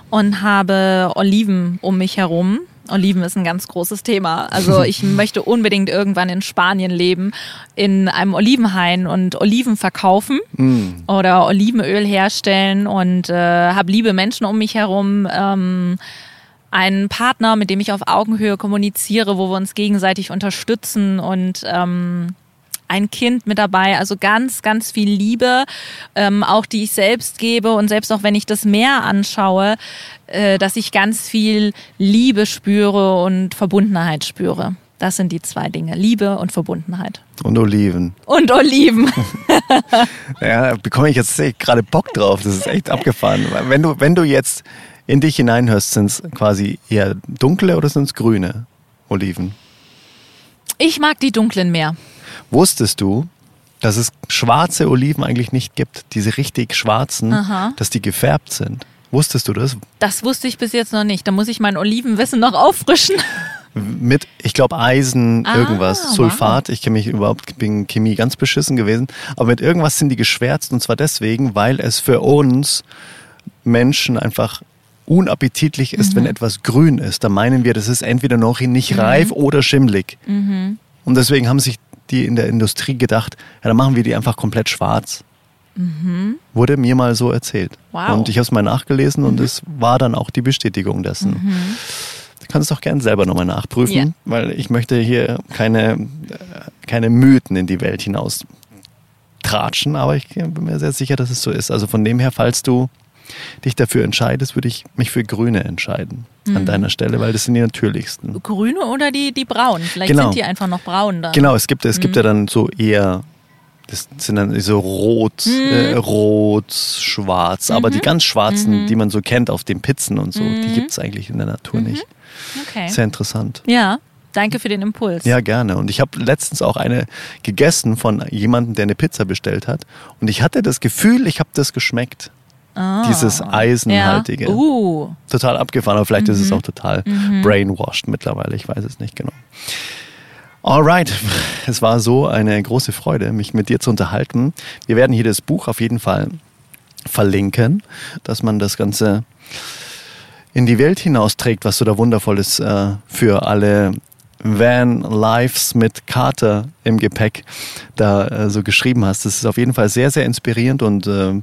und habe Oliven um mich herum. Oliven ist ein ganz großes Thema. Also ich möchte unbedingt irgendwann in Spanien leben, in einem Olivenhain und Oliven verkaufen mm. oder Olivenöl herstellen und äh, habe liebe Menschen um mich herum. Ähm, einen Partner, mit dem ich auf Augenhöhe kommuniziere, wo wir uns gegenseitig unterstützen und ähm, ein Kind mit dabei. Also ganz, ganz viel Liebe, ähm, auch die ich selbst gebe und selbst auch wenn ich das Meer anschaue, äh, dass ich ganz viel Liebe spüre und Verbundenheit spüre. Das sind die zwei Dinge, Liebe und Verbundenheit. Und Oliven. Und Oliven. ja, bekomme ich jetzt gerade Bock drauf. Das ist echt abgefahren. Wenn du, wenn du jetzt in dich hineinhörst, sind es quasi eher dunkle oder sind es grüne Oliven? Ich mag die dunklen mehr. Wusstest du, dass es schwarze Oliven eigentlich nicht gibt, diese richtig schwarzen, Aha. dass die gefärbt sind? Wusstest du das? Das wusste ich bis jetzt noch nicht. Da muss ich mein Olivenwissen noch auffrischen. Mit, ich glaube, Eisen, ah, irgendwas, Sulfat. Wow. Ich kenne mich überhaupt, bin Chemie ganz beschissen gewesen. Aber mit irgendwas sind die geschwärzt und zwar deswegen, weil es für uns Menschen einfach unappetitlich ist, mhm. wenn etwas grün ist. Da meinen wir, das ist entweder noch nicht mhm. reif oder schimmlig. Mhm. Und deswegen haben sich die in der Industrie gedacht, ja, dann machen wir die einfach komplett schwarz. Mhm. Wurde mir mal so erzählt. Wow. Und ich habe es mal nachgelesen mhm. und es war dann auch die Bestätigung dessen. Mhm. Du kannst es auch gerne selber nochmal nachprüfen, yeah. weil ich möchte hier keine, keine Mythen in die Welt hinaus tratschen, aber ich bin mir sehr sicher, dass es so ist. Also von dem her, falls du dich dafür entscheidest, würde ich mich für Grüne entscheiden mhm. an deiner Stelle, weil das sind die natürlichsten. Grüne oder die, die braunen? Vielleicht genau. sind die einfach noch braun dann. Genau, es gibt, es mhm. gibt ja dann so eher das sind dann so rot, mhm. äh, rot, schwarz. Mhm. Aber die mhm. ganz schwarzen, mhm. die man so kennt auf den Pizzen und so, die mhm. gibt es eigentlich in der Natur nicht. Okay. Sehr interessant. Ja. Danke für den Impuls. Ja, gerne. Und ich habe letztens auch eine gegessen von jemandem, der eine Pizza bestellt hat. Und ich hatte das Gefühl, ich habe das geschmeckt. Oh. Dieses Eisenhaltige. Ja. Uh. Total abgefahren, aber vielleicht mhm. ist es mhm. auch total mhm. brainwashed mittlerweile. Ich weiß es nicht genau. Alright, es war so eine große Freude, mich mit dir zu unterhalten. Wir werden hier das Buch auf jeden Fall verlinken, dass man das Ganze in die Welt hinausträgt, was du da wundervolles äh, für alle Van Lives mit Carter im Gepäck da äh, so geschrieben hast. Das ist auf jeden Fall sehr, sehr inspirierend und äh,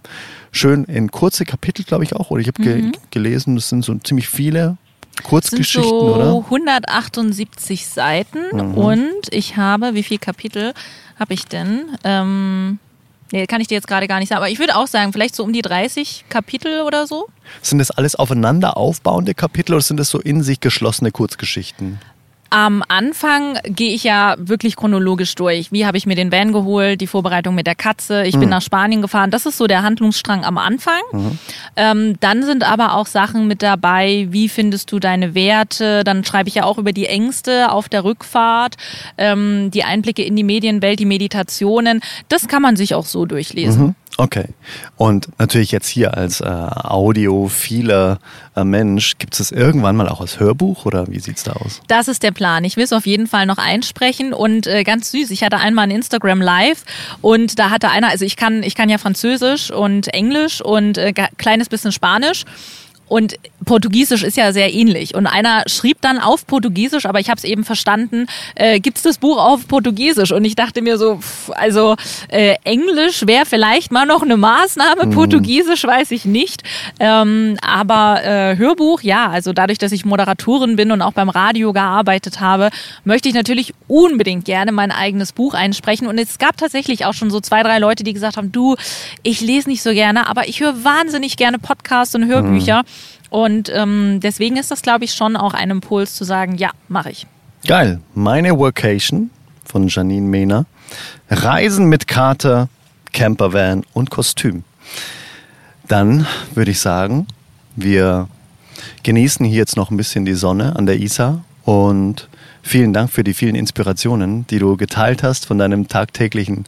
schön in kurze Kapitel, glaube ich auch. Oder ich habe mhm. ge gelesen, das sind so ziemlich viele Kurzgeschichten, sind so oder? 178 Seiten mhm. und ich habe, wie viele Kapitel habe ich denn? Ähm, nee, kann ich dir jetzt gerade gar nicht sagen, aber ich würde auch sagen, vielleicht so um die 30 Kapitel oder so. Sind das alles aufeinander aufbauende Kapitel oder sind das so in sich geschlossene Kurzgeschichten? Am Anfang gehe ich ja wirklich chronologisch durch. Wie habe ich mir den Van geholt, die Vorbereitung mit der Katze, ich mhm. bin nach Spanien gefahren. Das ist so der Handlungsstrang am Anfang. Mhm. Ähm, dann sind aber auch Sachen mit dabei, wie findest du deine Werte. Dann schreibe ich ja auch über die Ängste auf der Rückfahrt, ähm, die Einblicke in die Medienwelt, die Meditationen. Das kann man sich auch so durchlesen. Mhm. Okay. Und natürlich jetzt hier als äh, audiophiler äh, Mensch, gibt es irgendwann mal auch als Hörbuch oder wie sieht es da aus? Das ist der Plan. Ich will es auf jeden Fall noch einsprechen und äh, ganz süß. Ich hatte einmal ein Instagram Live und da hatte einer, also ich kann, ich kann ja Französisch und Englisch und äh, kleines bisschen Spanisch. Und Portugiesisch ist ja sehr ähnlich. Und einer schrieb dann auf Portugiesisch, aber ich habe es eben verstanden, äh, gibt es das Buch auf Portugiesisch? Und ich dachte mir so, pff, also äh, Englisch wäre vielleicht mal noch eine Maßnahme, mhm. Portugiesisch weiß ich nicht. Ähm, aber äh, Hörbuch, ja, also dadurch, dass ich Moderatorin bin und auch beim Radio gearbeitet habe, möchte ich natürlich unbedingt gerne mein eigenes Buch einsprechen. Und es gab tatsächlich auch schon so zwei, drei Leute, die gesagt haben, du, ich lese nicht so gerne, aber ich höre wahnsinnig gerne Podcasts und Hörbücher. Mhm. Und ähm, deswegen ist das, glaube ich, schon auch ein Impuls zu sagen, ja, mache ich. Geil. Meine Workation von Janine Mehner. Reisen mit Kater, Campervan und Kostüm. Dann würde ich sagen, wir genießen hier jetzt noch ein bisschen die Sonne an der Isar und vielen Dank für die vielen Inspirationen, die du geteilt hast von deinem tagtäglichen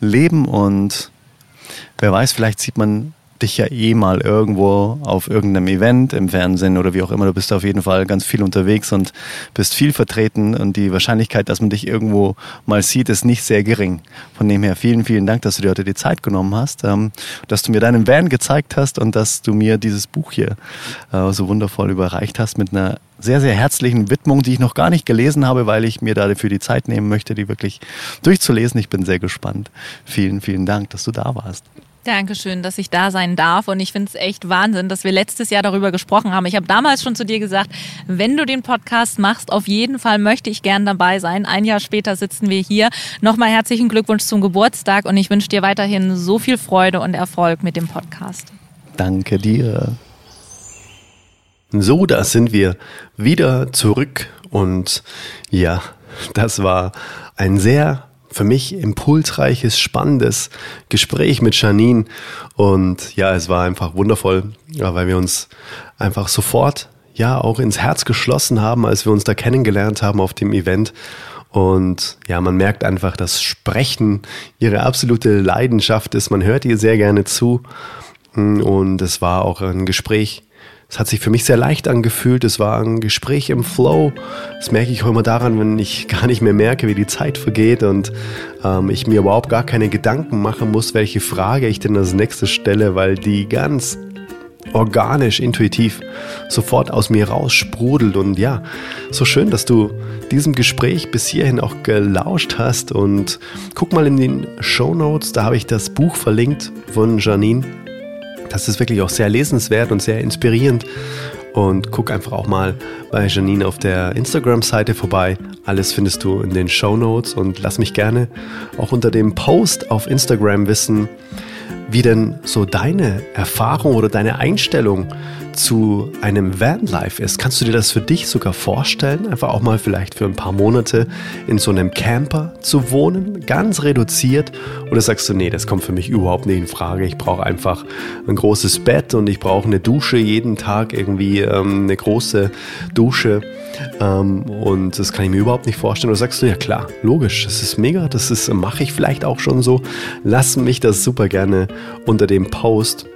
Leben und wer weiß, vielleicht sieht man dich ja eh mal irgendwo auf irgendeinem Event im Fernsehen oder wie auch immer. Du bist auf jeden Fall ganz viel unterwegs und bist viel vertreten und die Wahrscheinlichkeit, dass man dich irgendwo mal sieht, ist nicht sehr gering. Von dem her vielen, vielen Dank, dass du dir heute die Zeit genommen hast, ähm, dass du mir deinen Van gezeigt hast und dass du mir dieses Buch hier äh, so wundervoll überreicht hast mit einer sehr, sehr herzlichen Widmung, die ich noch gar nicht gelesen habe, weil ich mir dafür die Zeit nehmen möchte, die wirklich durchzulesen. Ich bin sehr gespannt. Vielen, vielen Dank, dass du da warst. Dankeschön, dass ich da sein darf. Und ich finde es echt Wahnsinn, dass wir letztes Jahr darüber gesprochen haben. Ich habe damals schon zu dir gesagt, wenn du den Podcast machst, auf jeden Fall möchte ich gern dabei sein. Ein Jahr später sitzen wir hier. Nochmal herzlichen Glückwunsch zum Geburtstag und ich wünsche dir weiterhin so viel Freude und Erfolg mit dem Podcast. Danke dir. So, da sind wir wieder zurück und ja, das war ein sehr für mich impulsreiches, spannendes Gespräch mit Janine. Und ja, es war einfach wundervoll, weil wir uns einfach sofort ja auch ins Herz geschlossen haben, als wir uns da kennengelernt haben auf dem Event. Und ja, man merkt einfach, dass Sprechen ihre absolute Leidenschaft ist. Man hört ihr sehr gerne zu. Und es war auch ein Gespräch, es hat sich für mich sehr leicht angefühlt. Es war ein Gespräch im Flow. Das merke ich auch immer daran, wenn ich gar nicht mehr merke, wie die Zeit vergeht und ähm, ich mir überhaupt gar keine Gedanken machen muss, welche Frage ich denn als nächstes stelle, weil die ganz organisch, intuitiv sofort aus mir raus sprudelt. Und ja, so schön, dass du diesem Gespräch bis hierhin auch gelauscht hast. Und guck mal in den Show Notes, da habe ich das Buch verlinkt von Janine das ist wirklich auch sehr lesenswert und sehr inspirierend. Und guck einfach auch mal bei Janine auf der Instagram-Seite vorbei. Alles findest du in den Show Notes und lass mich gerne auch unter dem Post auf Instagram wissen, wie denn so deine Erfahrung oder deine Einstellung zu einem Vanlife ist. Kannst du dir das für dich sogar vorstellen? Einfach auch mal vielleicht für ein paar Monate in so einem Camper zu wohnen, ganz reduziert? Oder sagst du, nee, das kommt für mich überhaupt nicht in Frage. Ich brauche einfach ein großes Bett und ich brauche eine Dusche jeden Tag, irgendwie ähm, eine große Dusche. Ähm, und das kann ich mir überhaupt nicht vorstellen. Oder sagst du, ja klar, logisch, das ist mega, das mache ich vielleicht auch schon so. Lass mich das super gerne unter dem Post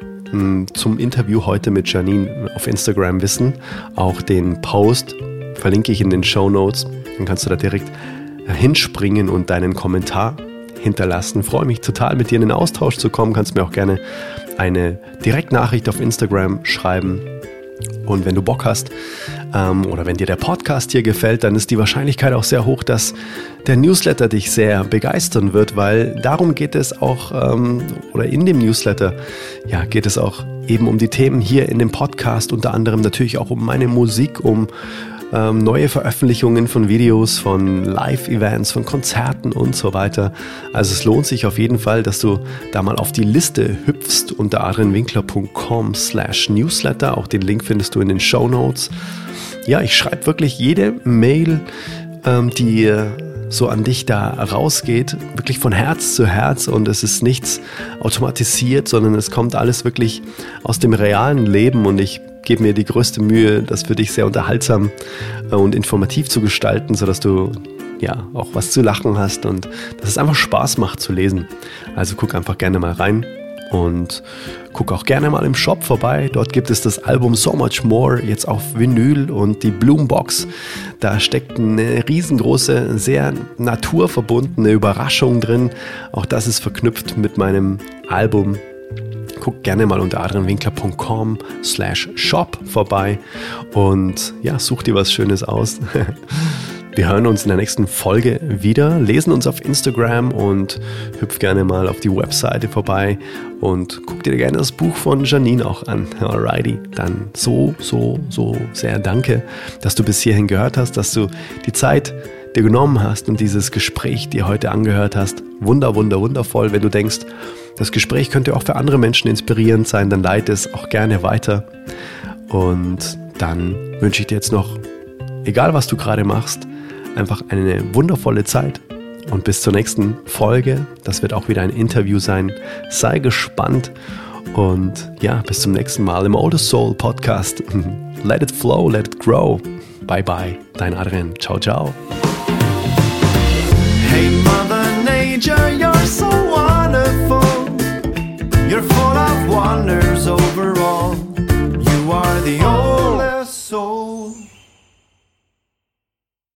zum Interview heute mit Janine auf Instagram wissen. Auch den Post verlinke ich in den Show Notes. Dann kannst du da direkt hinspringen und deinen Kommentar hinterlassen. freue mich total, mit dir in den Austausch zu kommen. Kannst mir auch gerne eine Direktnachricht auf Instagram schreiben. Und wenn du Bock hast, ähm, oder wenn dir der Podcast hier gefällt, dann ist die Wahrscheinlichkeit auch sehr hoch, dass der Newsletter dich sehr begeistern wird, weil darum geht es auch, ähm, oder in dem Newsletter, ja, geht es auch eben um die Themen hier in dem Podcast, unter anderem natürlich auch um meine Musik, um ähm, neue Veröffentlichungen von Videos, von Live-Events, von Konzerten und so weiter. Also es lohnt sich auf jeden Fall, dass du da mal auf die Liste hüpfst unter adrianwinkler.com slash newsletter. Auch den Link findest du in den Show Notes. Ja, ich schreibe wirklich jede Mail, ähm, die so an dich da rausgeht, wirklich von Herz zu Herz und es ist nichts automatisiert, sondern es kommt alles wirklich aus dem realen Leben und ich gebe mir die größte Mühe, das für dich sehr unterhaltsam äh, und informativ zu gestalten, sodass du ja auch was zu lachen hast und dass es einfach Spaß macht zu lesen. Also guck einfach gerne mal rein und guck auch gerne mal im Shop vorbei. Dort gibt es das Album So Much More jetzt auf Vinyl und die Bloombox. Da steckt eine riesengroße, sehr naturverbundene Überraschung drin. Auch das ist verknüpft mit meinem Album. Guck gerne mal unter adrianwinkler.com slash shop vorbei und ja, such dir was Schönes aus. Wir hören uns in der nächsten Folge wieder, lesen uns auf Instagram und hüpf gerne mal auf die Webseite vorbei und guck dir gerne das Buch von Janine auch an. Alrighty, dann so, so, so sehr danke, dass du bis hierhin gehört hast, dass du die Zeit dir genommen hast und dieses Gespräch dir heute angehört hast. Wunder, wunder, wundervoll. Wenn du denkst, das Gespräch könnte auch für andere Menschen inspirierend sein, dann leite es auch gerne weiter. Und dann wünsche ich dir jetzt noch, egal was du gerade machst, einfach eine wundervolle Zeit. Und bis zur nächsten Folge. Das wird auch wieder ein Interview sein. Sei gespannt. Und ja, bis zum nächsten Mal im Oldest Soul Podcast. Let it flow, let it grow. Bye bye, dein Adrian. Ciao, ciao. Hey, Mother Nature, wonder